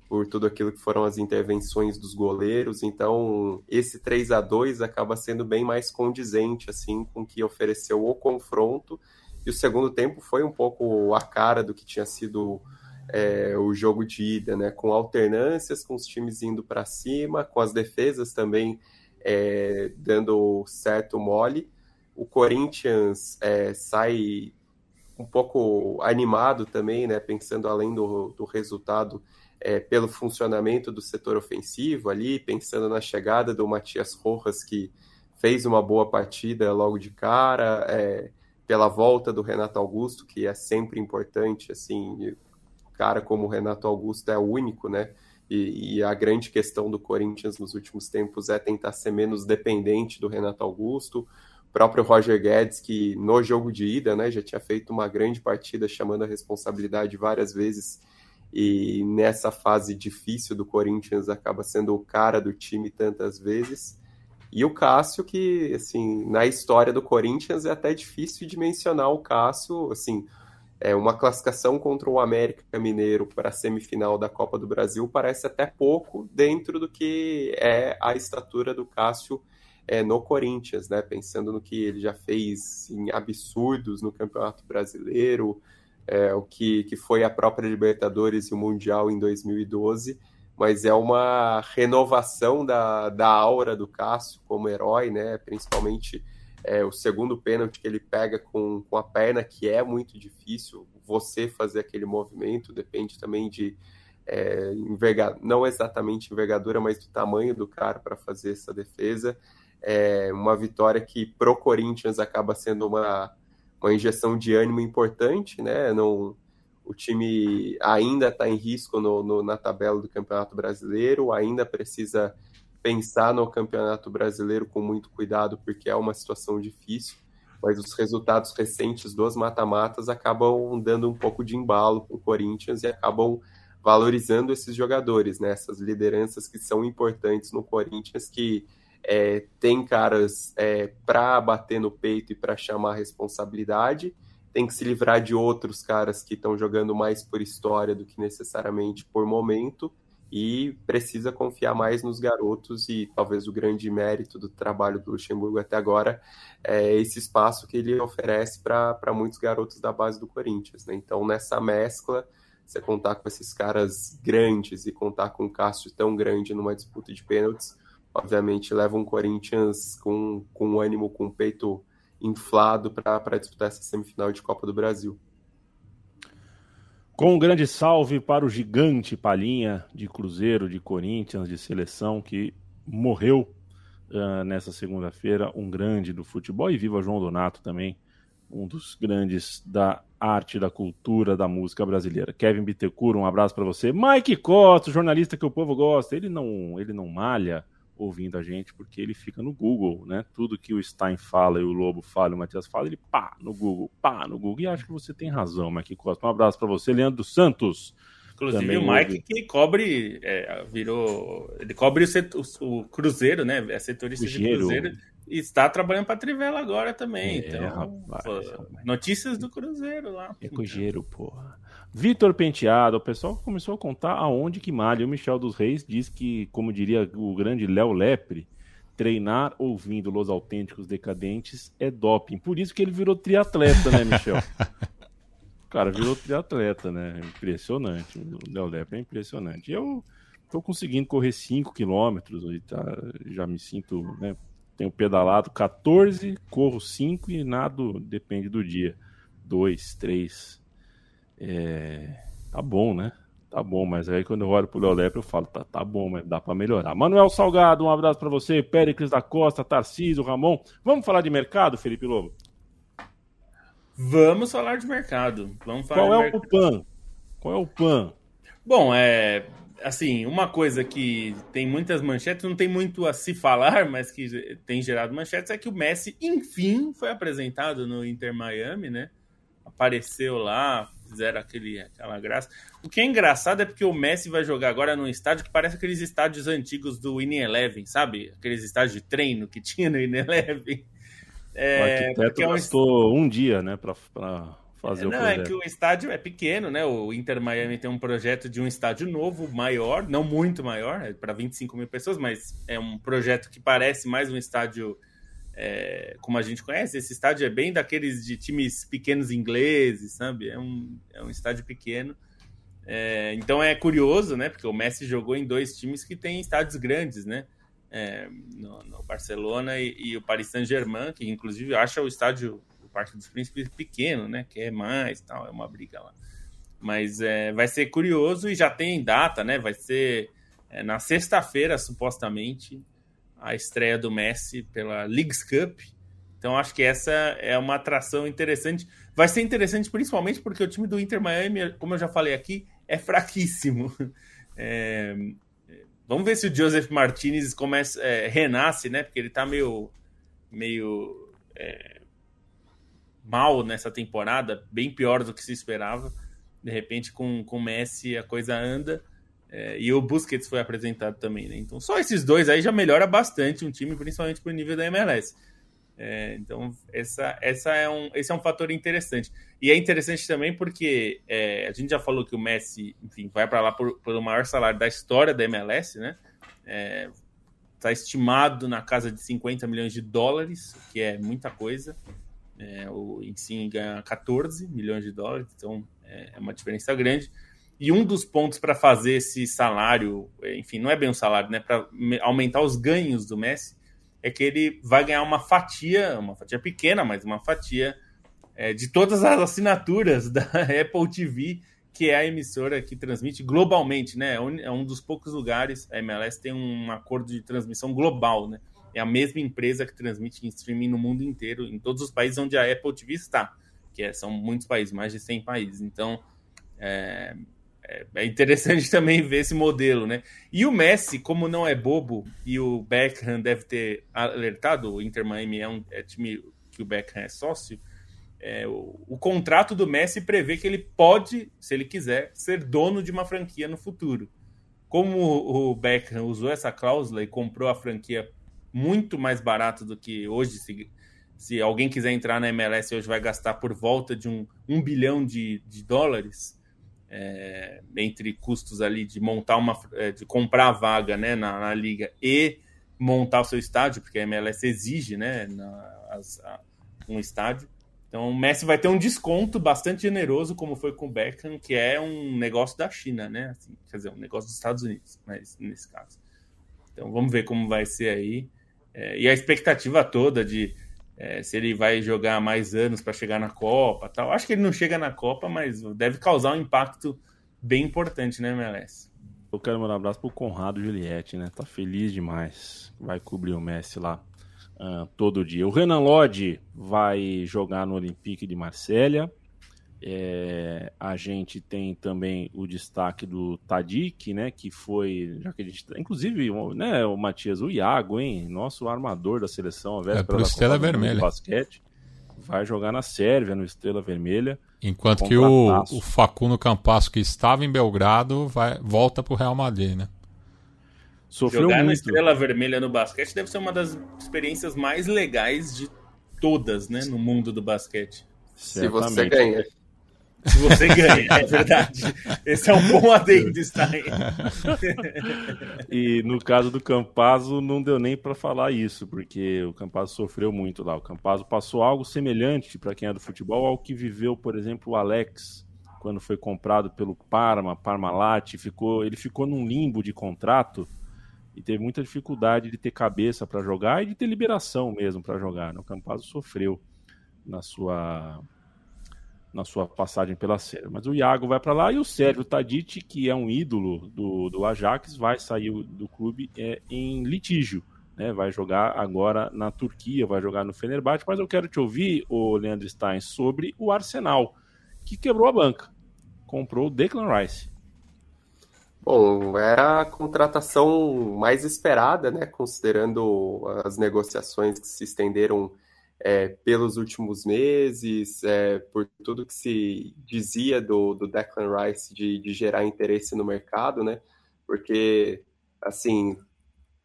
por tudo aquilo que foram as intervenções dos goleiros, então esse 3 a 2 acaba sendo bem mais condizente, assim, com o que ofereceu o confronto, e o segundo tempo foi um pouco a cara do que tinha sido é, o jogo de ida, né? Com alternâncias, com os times indo para cima, com as defesas também é, dando certo mole. O Corinthians é, sai um pouco animado também, né? Pensando além do, do resultado, é, pelo funcionamento do setor ofensivo ali, pensando na chegada do Matias Rojas, que fez uma boa partida logo de cara, é, pela volta do Renato Augusto, que é sempre importante, assim, cara como o Renato Augusto é único, né? E, e, a grande questão do Corinthians nos últimos tempos é tentar ser menos dependente do Renato Augusto. Próprio Roger Guedes, que no jogo de ida né, já tinha feito uma grande partida, chamando a responsabilidade várias vezes, e nessa fase difícil do Corinthians acaba sendo o cara do time tantas vezes. E o Cássio, que assim, na história do Corinthians é até difícil de mencionar o Cássio, assim, é, uma classificação contra o América Mineiro para a semifinal da Copa do Brasil parece até pouco dentro do que é a estatura do Cássio é, no Corinthians, né? Pensando no que ele já fez em absurdos no Campeonato Brasileiro, é, o que, que foi a própria Libertadores e o Mundial em 2012, mas é uma renovação da, da aura do Cássio como herói, né? Principalmente é, o segundo pênalti que ele pega com, com a perna, que é muito difícil você fazer aquele movimento, depende também de é, não exatamente envergadura, mas do tamanho do cara para fazer essa defesa. É uma vitória que pro Corinthians acaba sendo uma, uma injeção de ânimo importante, né? Não, o time ainda está em risco no, no, na tabela do Campeonato Brasileiro, ainda precisa pensar no Campeonato Brasileiro com muito cuidado, porque é uma situação difícil, mas os resultados recentes dos mata-matas acabam dando um pouco de embalo para o Corinthians e acabam valorizando esses jogadores, né? essas lideranças que são importantes no Corinthians, que é, tem caras é, para bater no peito e para chamar a responsabilidade, tem que se livrar de outros caras que estão jogando mais por história do que necessariamente por momento, e precisa confiar mais nos garotos e talvez o grande mérito do trabalho do Luxemburgo até agora é esse espaço que ele oferece para muitos garotos da base do Corinthians. Né? Então, nessa mescla, você contar com esses caras grandes e contar com um Cássio tão grande numa disputa de pênaltis, obviamente leva um Corinthians com, com ânimo, com o peito inflado para disputar essa semifinal de Copa do Brasil. Com um grande salve para o gigante Palinha de Cruzeiro, de Corinthians, de seleção, que morreu uh, nessa segunda-feira, um grande do futebol, e viva João Donato também, um dos grandes da arte, da cultura, da música brasileira. Kevin Bittencourt, um abraço para você. Mike Costa, jornalista que o povo gosta, ele não, ele não malha ouvindo a gente porque ele fica no Google, né? Tudo que o Stein fala e o Lobo fala e o Matias fala, ele pá no Google, pá no Google. E acho que você tem razão, Mike Costa. Um abraço para você, Leandro Santos. Inclusive Também o Mike ouve. que cobre, é, virou, ele cobre o, setor, o, Cruzeiro, né? É setorista de Cruzeiro e está trabalhando para Trivela agora também. É, então, rapaz, pô, notícias do Cruzeiro lá. É Cruzeiro, porra. Vitor Penteado, o pessoal começou a contar aonde que malha. O Michel dos Reis diz que, como diria o grande Léo Lepre, treinar ouvindo Los Autênticos Decadentes é doping. Por isso que ele virou triatleta, né, Michel? cara virou triatleta, né? Impressionante. O Léo Lepre é impressionante. Eu tô conseguindo correr 5 quilômetros tá, já me sinto, né? Tenho pedalado 14, corro 5 e nado, depende do dia. 2, 3. É, tá bom, né? Tá bom, mas aí quando eu olho pro Léo Lepre eu falo, tá, tá bom, mas dá para melhorar. Manuel Salgado, um abraço para você. Péricles da Costa, Tarcísio, Ramon. Vamos falar de mercado, Felipe Lobo? Vamos falar de mercado. Vamos falar Qual é mercado. o PAN? Qual é o PAN? Bom, é assim, uma coisa que tem muitas manchetes, não tem muito a se falar, mas que tem gerado manchetes, é que o Messi, enfim, foi apresentado no Inter Miami, né? Apareceu lá, fizeram aquele, aquela graça. O que é engraçado é porque o Messi vai jogar agora num estádio que parece aqueles estádios antigos do In Eleven, sabe? Aqueles estádios de treino que tinha no In Eleven. É, o arquiteto é um... gastou um dia, né, para fazer é, o projeto. Não, é que o estádio é pequeno, né? O Inter Miami tem um projeto de um estádio novo, maior, não muito maior, é para 25 mil pessoas, mas é um projeto que parece mais um estádio é, como a gente conhece. Esse estádio é bem daqueles de times pequenos ingleses, sabe? É um, é um estádio pequeno. É, então é curioso, né? Porque o Messi jogou em dois times que têm estádios grandes, né? é, no, no, Barcelona e, e o Paris Saint-Germain, que inclusive acha o estádio do Parque dos Príncipes pequeno, né? Que é mais tal, é uma briga lá. Mas é, vai ser curioso e já tem data, né? Vai ser é, na sexta-feira, supostamente, a estreia do Messi pela Leagues Cup. Então acho que essa é uma atração interessante. Vai ser interessante principalmente porque o time do Inter Miami, como eu já falei aqui, é fraquíssimo. É, Vamos ver se o Joseph Martinez começa, é, renasce, né? Porque ele tá meio, meio é, mal nessa temporada, bem pior do que se esperava. De repente, com o Messi, a coisa anda. É, e o Busquets foi apresentado também, né? Então, só esses dois aí já melhora bastante um time, principalmente pro nível da MLS. É, então, essa, essa é um, esse é um fator interessante. E é interessante também porque é, a gente já falou que o Messi, enfim, vai para lá por, pelo maior salário da história da MLS, né? Está é, estimado na casa de 50 milhões de dólares, que é muita coisa. É, o Insigne ganha 14 milhões de dólares, então é, é uma diferença grande. E um dos pontos para fazer esse salário, enfim, não é bem um salário, né? Para aumentar os ganhos do Messi, é que ele vai ganhar uma fatia, uma fatia pequena, mas uma fatia é, de todas as assinaturas da Apple TV, que é a emissora que transmite globalmente, né? É um dos poucos lugares, a MLS tem um acordo de transmissão global, né? É a mesma empresa que transmite em streaming no mundo inteiro, em todos os países onde a Apple TV está, que é, são muitos países, mais de 100 países. Então, é, é, é interessante também ver esse modelo, né? E o Messi, como não é bobo, e o Beckham deve ter alertado, o Inter Miami é um é time que o Beckham é sócio, é, o, o, contrato do Messi prevê que ele pode, se ele quiser, ser dono de uma franquia no futuro. Como o, Beckham usou essa cláusula e comprou a franquia muito mais barato do que hoje, se, se alguém quiser entrar na MLS hoje vai gastar por volta de um, um bilhão de, de dólares, é, entre custos ali de montar uma, é, de comprar a vaga né, na, na, liga e montar o seu estádio, porque a MLS exige né, na, as, a, um estádio. Então o Messi vai ter um desconto bastante generoso, como foi com o Beckham, que é um negócio da China, né? Assim, quer dizer, um negócio dos Estados Unidos, mas nesse caso. Então vamos ver como vai ser aí. É, e a expectativa toda de é, se ele vai jogar mais anos para chegar na Copa tal. Acho que ele não chega na Copa, mas deve causar um impacto bem importante, né, MLS? Eu quero mandar um abraço pro Conrado Juliette, né? Tá feliz demais. Vai cobrir o Messi lá uh, todo dia. O Renan Lodge vai jogar no Olympique de Marselha. É, a gente tem também o destaque do Tadic, né? Que foi, já que a gente, inclusive, né, o Matias, o Iago, hein? Nosso armador da seleção, a véspera é pro Estrela Vermelha. basquete, vai jogar na Sérvia, no Estrela Vermelha. Enquanto que o, o Facundo Campasso, que estava em Belgrado, vai, volta pro Real Madrid, né? Sofreu Jogar muito. na Estrela Vermelha no basquete deve ser uma das experiências mais legais de todas, né, no mundo do basquete. Se você ganha. Se você ganha, é verdade. Esse é um bom adendo, Stein. e no caso do Campazzo, não deu nem para falar isso, porque o Campazzo sofreu muito lá. O Campazzo passou algo semelhante, para quem é do futebol, ao que viveu, por exemplo, o Alex, quando foi comprado pelo Parma, Parmalat, ficou, ele ficou num limbo de contrato e teve muita dificuldade de ter cabeça para jogar e de ter liberação mesmo para jogar. Né? O Campazzo sofreu na sua na sua passagem pela Sérvia. Mas o Iago vai para lá e o Sérgio Tadic, que é um ídolo do, do Ajax, vai sair do clube é, em litígio. Né? Vai jogar agora na Turquia, vai jogar no Fenerbahçe. Mas eu quero te ouvir, o Leandro Stein, sobre o Arsenal, que quebrou a banca. Comprou o Declan Rice. Bom, era a contratação mais esperada, né? Considerando as negociações que se estenderam é, pelos últimos meses, é, por tudo que se dizia do, do Declan Rice de, de, gerar interesse no mercado, né? Porque, assim,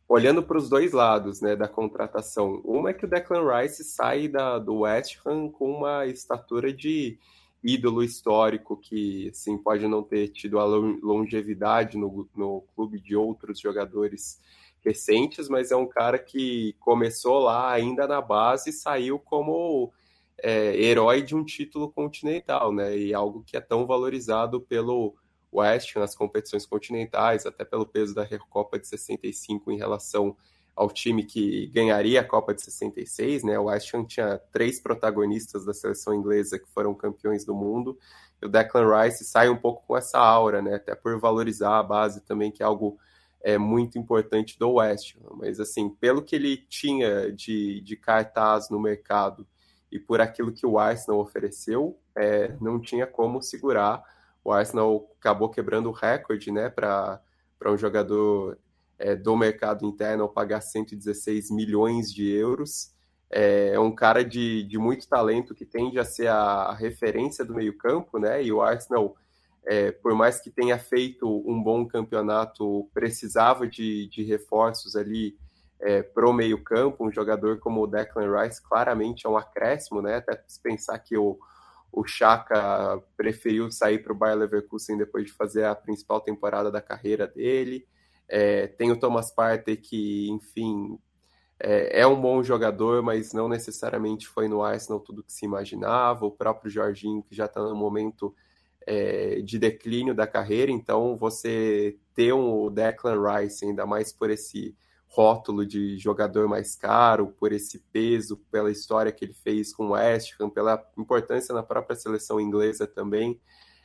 olhando para os dois lados né, da contratação, uma é que o Declan Rice sai da, do West Ham com uma estatura de ídolo histórico que, assim, pode não ter tido a longevidade no, no clube de outros jogadores recentes, mas é um cara que começou lá ainda na base e saiu como é, herói de um título continental, né? E algo que é tão valorizado pelo West nas competições continentais, até pelo peso da Recopa de 65 em relação ao time que ganharia a Copa de 66, né? O West Ham tinha três protagonistas da seleção inglesa que foram campeões do mundo. E o Declan Rice sai um pouco com essa aura, né? Até por valorizar a base também, que é algo é, muito importante do West. Mas, assim, pelo que ele tinha de, de cartaz no mercado e por aquilo que o Arsenal ofereceu, é, não tinha como segurar. O Arsenal acabou quebrando o recorde né, para um jogador é, do mercado interno pagar 116 milhões de euros. É, é um cara de, de muito talento que tende a ser a referência do meio-campo, né? E o Arsenal é, por mais que tenha feito um bom campeonato, precisava de, de reforços ali é, pro meio campo, um jogador como o Declan Rice claramente é um acréscimo, né? Até se pensar que o, o Chaka preferiu sair para o Bayer Leverkusen depois de fazer a principal temporada da carreira dele. É, tem o Thomas Partey que, enfim, é, é, um bom jogador, mas não necessariamente foi no Arsenal tudo que se imaginava. O próprio Jorginho, que já está no momento é, de declínio da carreira, então você ter um Declan Rice, ainda mais por esse rótulo de jogador mais caro, por esse peso, pela história que ele fez com o West Ham, pela importância na própria seleção inglesa também,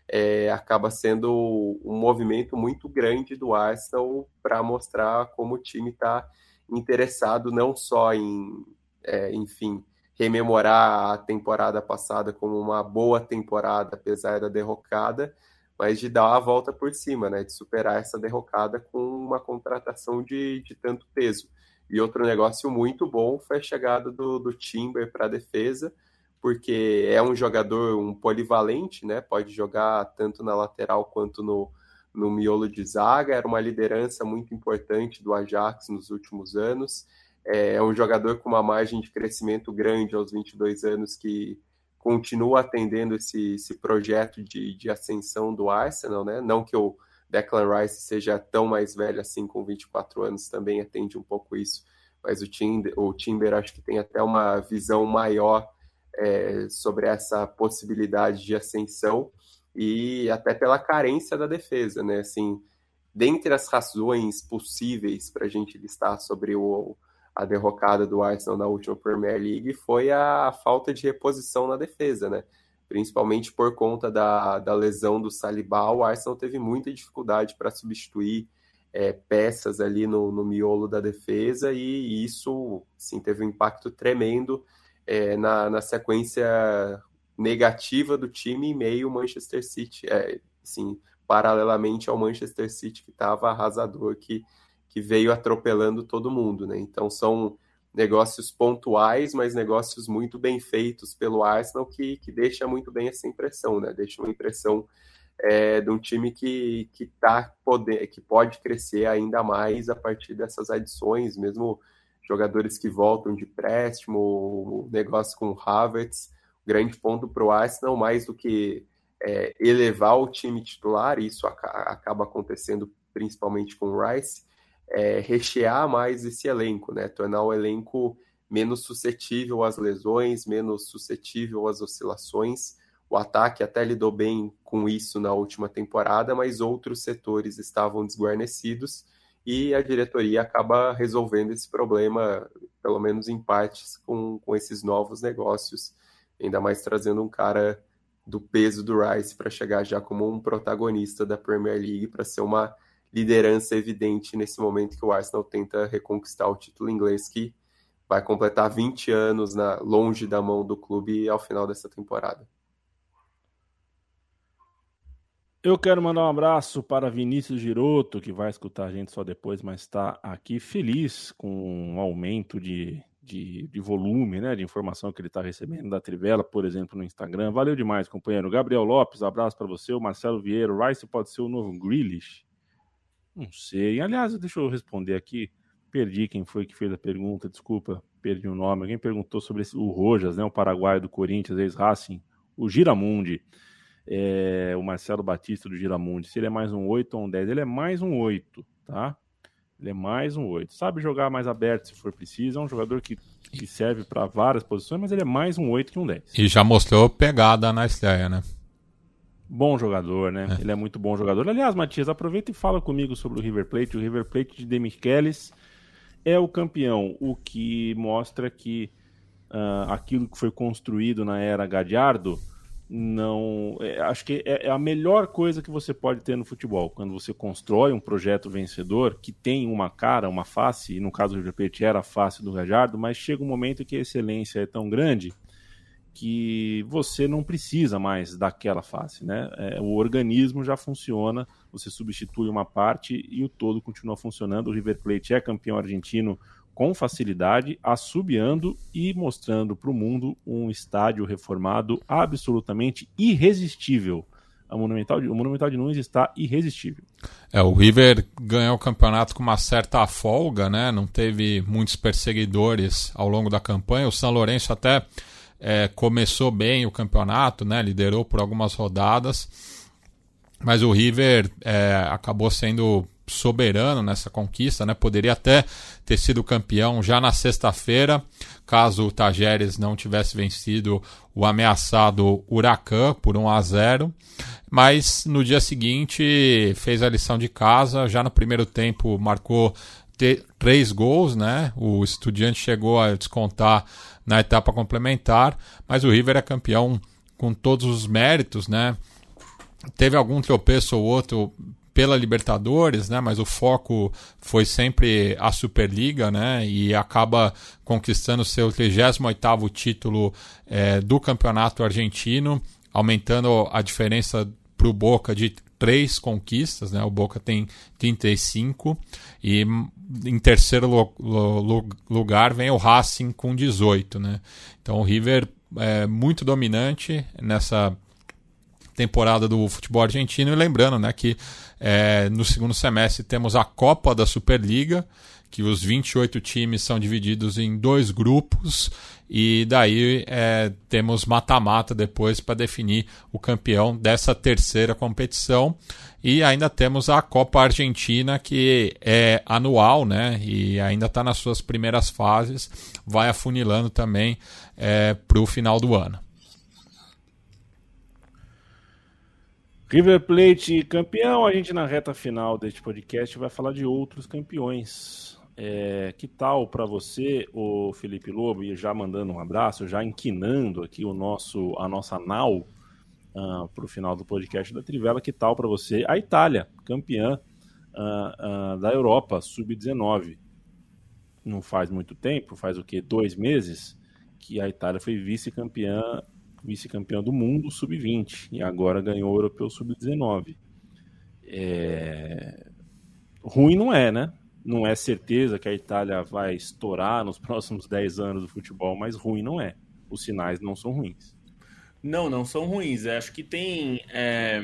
é, acaba sendo um movimento muito grande do Arsenal para mostrar como o time está interessado não só em, é, enfim, rememorar a temporada passada como uma boa temporada, apesar da derrocada, mas de dar a volta por cima, né? De superar essa derrocada com uma contratação de, de tanto peso. E outro negócio muito bom foi a chegada do, do Timber para a defesa, porque é um jogador um polivalente, né? Pode jogar tanto na lateral quanto no, no miolo de zaga. Era uma liderança muito importante do Ajax nos últimos anos. É, é um jogador com uma margem de crescimento grande aos 22 anos que continua atendendo esse, esse projeto de, de ascensão do Arsenal, né? Não que o Declan Rice seja tão mais velho assim, com 24 anos, também atende um pouco isso, mas o Timber, o Timber acho que tem até uma visão maior é, sobre essa possibilidade de ascensão e até pela carência da defesa, né? Assim, dentre as razões possíveis para a gente listar sobre o, a derrocada do Arsenal na última Premier League foi a falta de reposição na defesa, né? Principalmente por conta da, da lesão do Saliba, o Arsenal teve muita dificuldade para substituir é, peças ali no, no, miolo da defesa e, e isso sim teve um impacto tremendo é, na, na sequência negativa do time em meio Manchester City, é, assim, paralelamente ao Manchester City que estava arrasador, que, que veio atropelando todo mundo, né? Então são negócios pontuais, mas negócios muito bem feitos pelo Arsenal que, que deixa muito bem essa impressão, né? Deixa uma impressão é, de um time que, que, tá poder, que pode crescer ainda mais a partir dessas adições, mesmo jogadores que voltam de empréstimo, o negócio com o Havertz, grande ponto para o Arsenal, mais do que é, elevar o time titular, isso acaba acontecendo principalmente com o Rice, é, rechear mais esse elenco, né? tornar o elenco menos suscetível às lesões, menos suscetível às oscilações. O ataque até lidou bem com isso na última temporada, mas outros setores estavam desguarnecidos e a diretoria acaba resolvendo esse problema, pelo menos em partes, com, com esses novos negócios, ainda mais trazendo um cara do peso do Rice para chegar já como um protagonista da Premier League, para ser uma liderança evidente nesse momento que o Arsenal tenta reconquistar o título inglês, que vai completar 20 anos na, longe da mão do clube ao final dessa temporada. Eu quero mandar um abraço para Vinícius Giroto, que vai escutar a gente só depois, mas está aqui feliz com o aumento de, de, de, volume, né, de informação que ele está recebendo da Trivela, por exemplo, no Instagram. Valeu demais, companheiro. Gabriel Lopes, abraço para você. O Marcelo Vieira, o Rice pode ser o novo Grealish? Não sei. Aliás, deixa eu responder aqui. Perdi quem foi que fez a pergunta, desculpa, perdi o nome. Alguém perguntou sobre esse, o Rojas, né, o paraguaio do Corinthians, ex-Racing, o Giramundi é, o Marcelo Batista do Giramundi, se ele é mais um 8 ou um 10, ele é mais um 8, tá? Ele é mais um 8. Sabe jogar mais aberto se for preciso, é um jogador que, que serve para várias posições, mas ele é mais um 8 que um 10. E já mostrou pegada na estreia, né? Bom jogador, né? É. Ele é muito bom jogador. Aliás, Matias, aproveita e fala comigo sobre o River Plate. O River Plate de Demichelis é o campeão, o que mostra que uh, aquilo que foi construído na era Gadiardo não é, acho que é, é, a melhor coisa que você pode ter no futebol quando você constrói um projeto vencedor que tem uma cara, uma face, e no caso do Repete era a face do Gajardo, mas chega um momento que a excelência é tão grande que você não precisa mais daquela face, né? É, o organismo já funciona, você substitui uma parte e o todo continua funcionando. O River Plate é campeão argentino com facilidade, assobiando e mostrando para o mundo um estádio reformado absolutamente irresistível. A Monumental de, o Monumental de Nunes está irresistível. É, o River ganhou o campeonato com uma certa folga, né? Não teve muitos perseguidores ao longo da campanha. O São Lourenço até é, começou bem o campeonato, né? Liderou por algumas rodadas. Mas o River é, acabou sendo soberano nessa conquista, né? Poderia até ter sido campeão já na sexta-feira, caso o Tajeres não tivesse vencido o ameaçado Huracan por 1 a 0. Mas no dia seguinte fez a lição de casa, já no primeiro tempo marcou três gols, né? O Estudiante chegou a descontar na etapa complementar, mas o River é campeão com todos os méritos, né? Teve algum tropeço ou outro pela Libertadores, né? Mas o foco foi sempre a Superliga, né? E acaba conquistando seu 38º título é, do Campeonato Argentino, aumentando a diferença para o Boca de três conquistas, né? O Boca tem 35 e em terceiro lugar vem o Racing com 18, né? Então o River é muito dominante nessa temporada do futebol argentino e lembrando, né, que é, no segundo semestre temos a Copa da Superliga, que os 28 times são divididos em dois grupos e daí é, temos mata-mata depois para definir o campeão dessa terceira competição e ainda temos a Copa Argentina que é anual, né? E ainda está nas suas primeiras fases, vai afunilando também é, para o final do ano. River Plate campeão, a gente na reta final deste podcast vai falar de outros campeões. É, que tal para você, o Felipe Lobo, e já mandando um abraço, já inquinando aqui o nosso, a nossa nau uh, ah, para o final do podcast da Trivela, que tal para você a Itália, campeã uh, uh, da Europa, sub-19. Não faz muito tempo, faz o que? Dois meses, que a Itália foi vice-campeã vice-campeã do mundo sub-20 e agora ganhou o europeu sub-19. É... Ruim não é, né? Não é certeza que a Itália vai estourar nos próximos 10 anos do futebol, mas ruim não é. Os sinais não são ruins. Não, não são ruins. Eu acho que tem. É,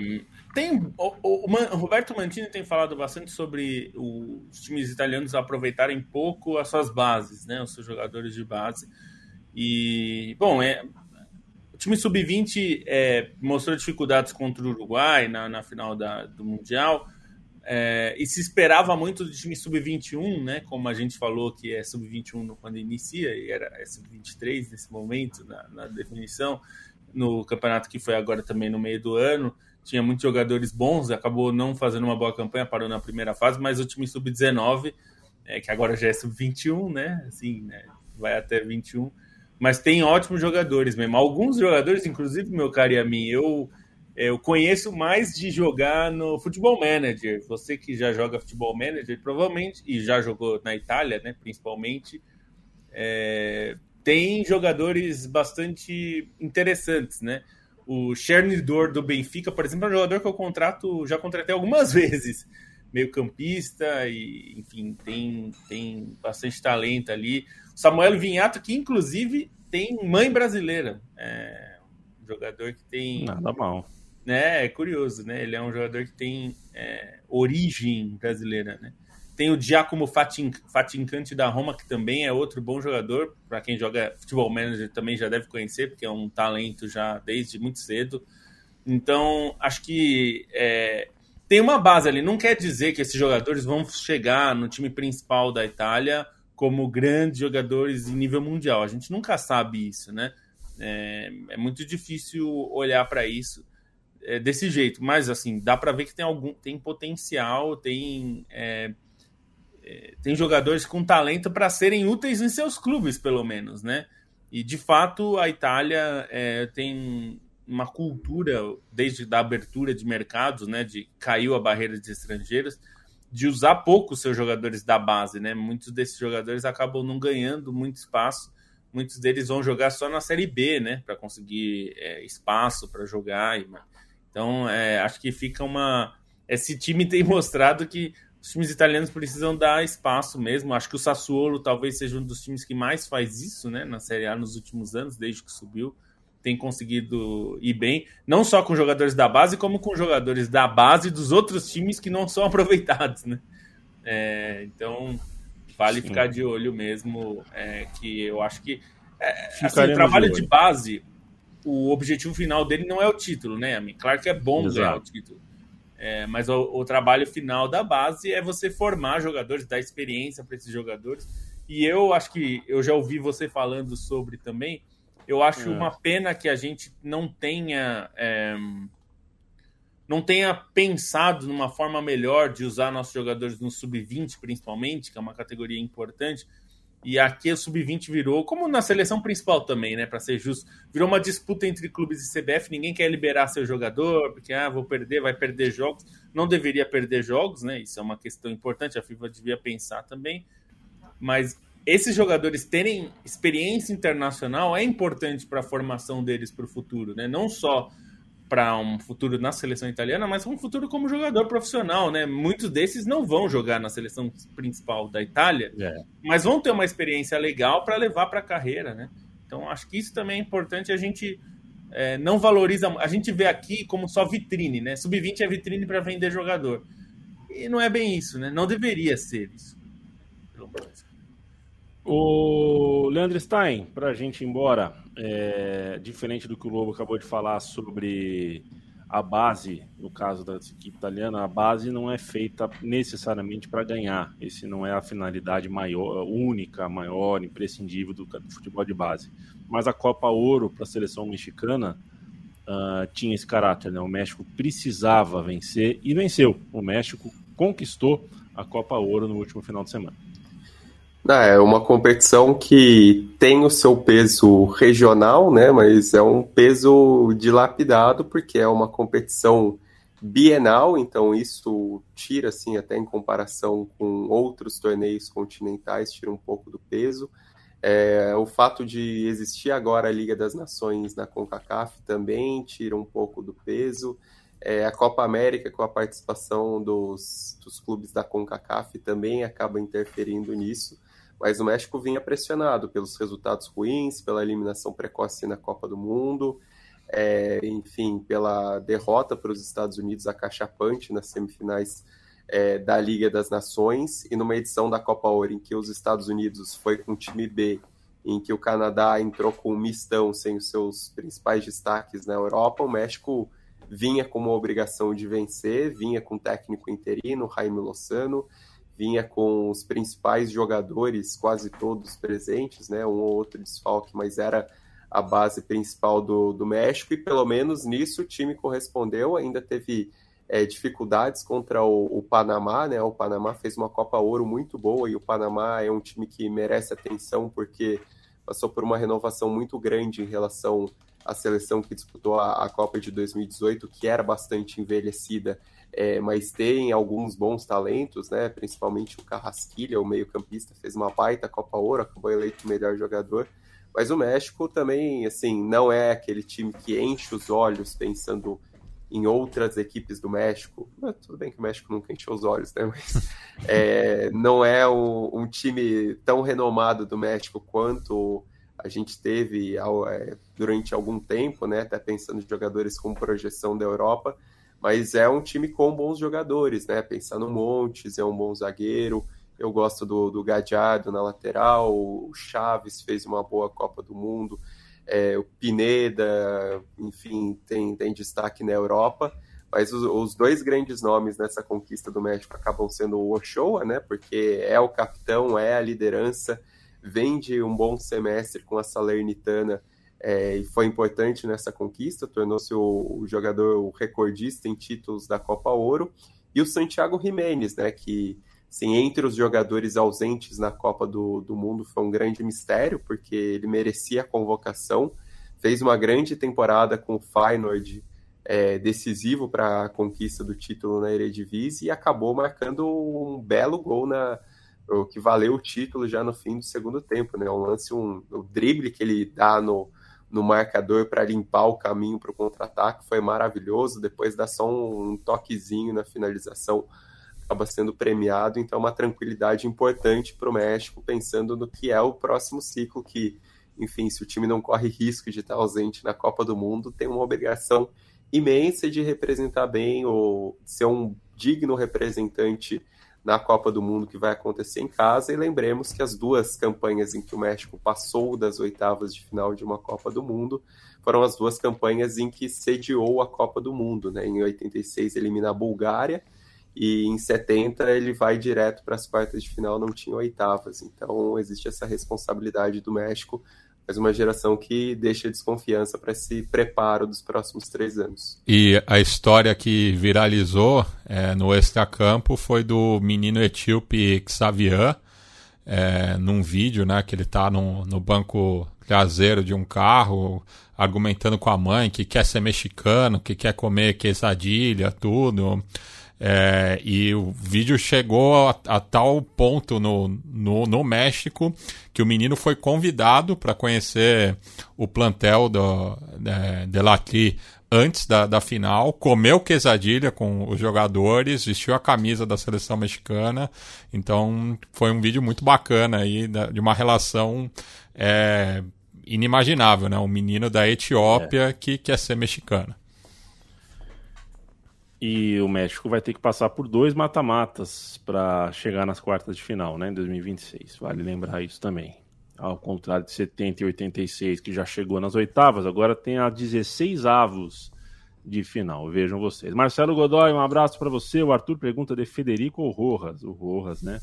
tem o, o, o, Roberto Mantini tem falado bastante sobre os times italianos aproveitarem pouco as suas bases, né? Os seus jogadores de base. E, bom, é, o time sub-20 é, mostrou dificuldades contra o Uruguai na, na final da, do Mundial. É, e se esperava muito do time sub-21, né? Como a gente falou que é sub-21 quando inicia, e era é sub-23 nesse momento, na, na definição no campeonato que foi agora também no meio do ano. Tinha muitos jogadores bons, acabou não fazendo uma boa campanha, parou na primeira fase, mas o time sub-19, é, que agora já é sub-21, né? Assim, né? vai até 21. Mas tem ótimos jogadores mesmo. Alguns jogadores, inclusive, meu caro e a mim, eu, eu conheço mais de jogar no Futebol Manager. Você que já joga Futebol Manager, provavelmente, e já jogou na Itália, né? Principalmente, é, tem jogadores bastante interessantes, né? O Chernidor do Benfica, por exemplo, é um jogador que eu contrato, já contratei algumas vezes. Meio campista e, enfim, tem, tem bastante talento ali. O Samuel Vinhato, que inclusive tem mãe brasileira. É um jogador que tem. Nada mal. Né, é curioso, né? Ele é um jogador que tem é, origem brasileira, né? Tem o Giacomo Fatincante da Roma, que também é outro bom jogador. Para quem joga futebol manager também já deve conhecer, porque é um talento já desde muito cedo. Então, acho que é, tem uma base ali. Não quer dizer que esses jogadores vão chegar no time principal da Itália como grandes jogadores em nível mundial. A gente nunca sabe isso, né? É, é muito difícil olhar para isso é, desse jeito, mas assim dá para ver que tem algum tem potencial, tem é, é, tem jogadores com talento para serem úteis em seus clubes, pelo menos, né? E de fato a Itália é, tem uma cultura desde a abertura de mercados, né? De caiu a barreira de estrangeiros, de usar pouco seus jogadores da base, né? Muitos desses jogadores acabam não ganhando muito espaço. Muitos deles vão jogar só na Série B, né? Para conseguir é, espaço para jogar. Então, é, acho que fica uma. Esse time tem mostrado que os times italianos precisam dar espaço mesmo. Acho que o Sassuolo talvez seja um dos times que mais faz isso, né, na Série A nos últimos anos, desde que subiu. Tem conseguido ir bem, não só com jogadores da base, como com jogadores da base dos outros times que não são aproveitados, né? É, então, vale Sim. ficar de olho mesmo, é, que eu acho que é, assim, o trabalho de, de, base, o objetivo final dele não é o título, né? Claro que é bom Exato. ganhar o título, é, mas o, o, trabalho final da base é você formar jogadores, dar experiência para esses jogadores. E eu acho que eu já ouvi você falando sobre também. Eu acho é. uma pena que a gente não tenha é, não tenha pensado numa forma melhor de usar nossos jogadores no sub-20, principalmente, que é uma categoria importante, e aqui o sub-20 virou, como na seleção principal também, né? Para ser justo, virou uma disputa entre clubes e CBF. Ninguém quer liberar seu jogador, porque ah, vou perder, vai perder jogos. Não deveria perder jogos, né? Isso é uma questão importante. A FIFA devia pensar também. Mas esses jogadores terem experiência internacional é importante para a formação deles para o futuro, né? Não só para um futuro na seleção italiana, mas um futuro como jogador profissional, né? Muitos desses não vão jogar na seleção principal da Itália, é. mas vão ter uma experiência legal para levar para a carreira, né? Então acho que isso também é importante. A gente é, não valoriza, a gente vê aqui como só vitrine, né? Sub-20 é vitrine para vender jogador e não é bem isso, né? Não deveria ser isso. O Leandro Stein, para a gente ir embora, é, diferente do que o Lobo acabou de falar sobre a base, no caso da equipe italiana, a base não é feita necessariamente para ganhar. Esse não é a finalidade maior, única, maior, imprescindível do, do futebol de base. Mas a Copa Ouro para a seleção mexicana uh, tinha esse caráter, né? O México precisava vencer e venceu. O México conquistou a Copa Ouro no último final de semana. É uma competição que tem o seu peso regional, né? Mas é um peso dilapidado porque é uma competição bienal, então isso tira, assim, até em comparação com outros torneios continentais, tira um pouco do peso. É, o fato de existir agora a Liga das Nações na CONCACAF também tira um pouco do peso. É, a Copa América, com a participação dos, dos clubes da CONCACAF, também acaba interferindo nisso. Mas o México vinha pressionado pelos resultados ruins, pela eliminação precoce na Copa do Mundo, é, enfim, pela derrota para os Estados Unidos acachapante nas semifinais é, da Liga das Nações. E numa edição da Copa Ouro em que os Estados Unidos foi com o time B, em que o Canadá entrou com um mistão sem os seus principais destaques na Europa, o México vinha com uma obrigação de vencer, vinha com o técnico interino, Jaime Lozano, vinha com os principais jogadores, quase todos presentes, né, um ou outro desfalque, mas era a base principal do, do México, e pelo menos nisso o time correspondeu, ainda teve é, dificuldades contra o, o, Panamá, né? O Panamá fez uma Copa Ouro muito boa e o Panamá é um time que merece atenção porque passou por uma renovação muito grande em relação à seleção que disputou a, a Copa de 2018, que era bastante envelhecida, é, mas tem alguns bons talentos, né? Principalmente o Carrasquilha, o meio-campista, fez uma baita Copa Ouro, acabou eleito o melhor jogador. Mas o México também, assim, não é aquele time que enche os olhos pensando em outras equipes do México. tudo bem que o México nunca encheu os olhos, né? Mas é, não é um, um, time tão renomado do México quanto a gente teve é, durante algum tempo, né? Até pensando em jogadores com projeção da Europa. Mas é um time com bons jogadores, né? Pensar no Montes, é um bom zagueiro. Eu gosto do, do Gadiardo na lateral, o Chaves fez uma boa Copa do Mundo, é, o Pineda, enfim, tem, tem destaque na Europa. Mas os, os, dois grandes nomes nessa conquista do México acabam sendo o Ochoa, né? Porque é o capitão, é a liderança, vem de um bom semestre com a Salernitana é, e foi importante nessa conquista, tornou-se o, o, jogador o recordista em títulos da Copa Ouro. E o Santiago Jiménez, né? Que Sim, entre os jogadores ausentes na Copa do, do Mundo foi um grande mistério, porque ele merecia a convocação, fez uma grande temporada com o Feyenoord, é, decisivo para a conquista do título na Eredivisie e acabou marcando um belo gol na o que valeu o título já no fim do segundo tempo, né? Um lance, um, o drible que ele dá no, no marcador para limpar o caminho para o contra-ataque foi maravilhoso. Depois dá só um, toquezinho na finalização acaba sendo premiado, então uma tranquilidade importante para o México, pensando no que é o próximo ciclo, que, enfim, se o time não corre risco de estar ausente na Copa do Mundo, tem uma obrigação imensa de representar bem ou ser um digno representante na Copa do Mundo que vai acontecer em casa. E lembremos que as duas campanhas em que o México passou das oitavas de final de uma Copa do Mundo foram as duas campanhas em que sediou a Copa do Mundo. Né? Em 86 elimina a Bulgária e em 70 ele vai direto para as quartas de final, não tinha oitavas. Então existe essa responsabilidade do México, mas uma geração que deixa desconfiança para esse preparo dos próximos três anos. E a história que viralizou é, no extracampo foi do menino etíope Xavier, é, num vídeo, né, que ele está no, no banco traseiro de um carro, argumentando com a mãe que quer ser mexicano, que quer comer quesadilha, tudo. É, e o vídeo chegou a, a tal ponto no, no, no, México que o menino foi convidado para conhecer o plantel do, de, de Latri antes da, da final, comeu quesadilha com os jogadores, vestiu a camisa da seleção mexicana. Então foi um vídeo muito bacana aí de uma relação é, inimaginável, né? Um menino da Etiópia é. que quer ser mexicano. E o México vai ter que passar por dois mata-matas para chegar nas quartas de final, né, em 2026. Vale lembrar isso também. Ao contrário de 70 e 86, que já chegou nas oitavas, agora tem a 16 avos de final. Vejam vocês. Marcelo Godoy, um abraço para você. O Arthur pergunta de Federico ou Rojas? O Rojas, né?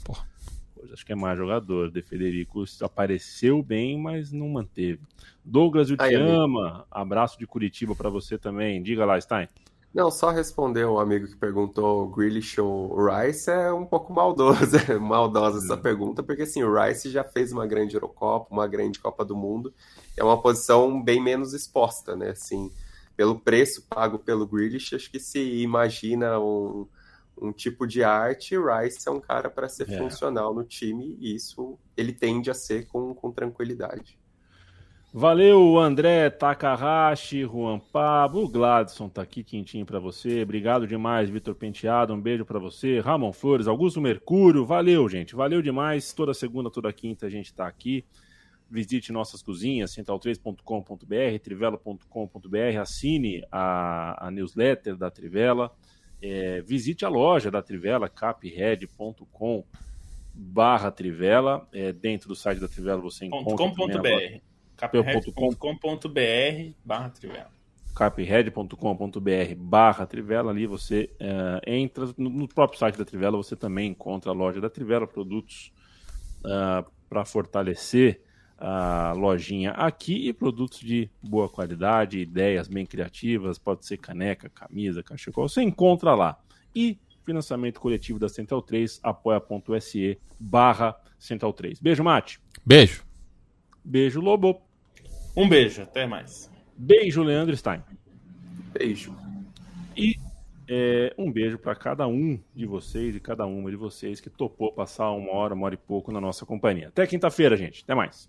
Hoje acho que é mais jogador. De Federico apareceu bem, mas não manteve. Douglas, eu te ama. Abraço de Curitiba para você também. Diga lá, Stein. Não, só responder o amigo que perguntou Grealish ou Rice é um pouco maldoso, é maldosa essa pergunta, porque assim, o Rice já fez uma grande Eurocopa, uma grande Copa do Mundo, é uma posição bem menos exposta, né? Assim, pelo preço pago pelo Grealish, acho que se imagina um, um tipo de arte, Rice é um cara para ser é. funcional no time e isso ele tende a ser com, com tranquilidade. Valeu, André Takahashi, Juan Pablo, o Gladson tá aqui quentinho para você. Obrigado demais, Vitor Penteado. Um beijo para você. Ramon Flores, Augusto Mercúrio. Valeu, gente. Valeu demais. Toda segunda, toda quinta a gente tá aqui. Visite nossas cozinhas, central3.com.br, trivela.com.br. Assine a, a newsletter da Trivela. É, visite a loja da Trivela, capred.com barra Trivela. É, dentro do site da Trivela você encontra... .com.br capred.com.br barra Trivela capred.com.br barra Trivela, ali você uh, entra, no, no, próprio site da Trivela você também encontra a loja da Trivela, produtos uh, eh, para fortalecer a lojinha aqui e produtos de boa qualidade, ideias bem criativas, pode ser caneca, camisa, cachecol, você encontra lá. E financiamento coletivo da Central 3, apoia.se barra Central 3. Beijo, Mate. Beijo. Beijo, Lobo. Um beijo, até mais. Beijo, Leandro Stein. Beijo. E é, um beijo para cada um de vocês e cada uma de vocês que topou passar uma hora, uma hora e pouco na nossa companhia. Até quinta-feira, gente. Até mais.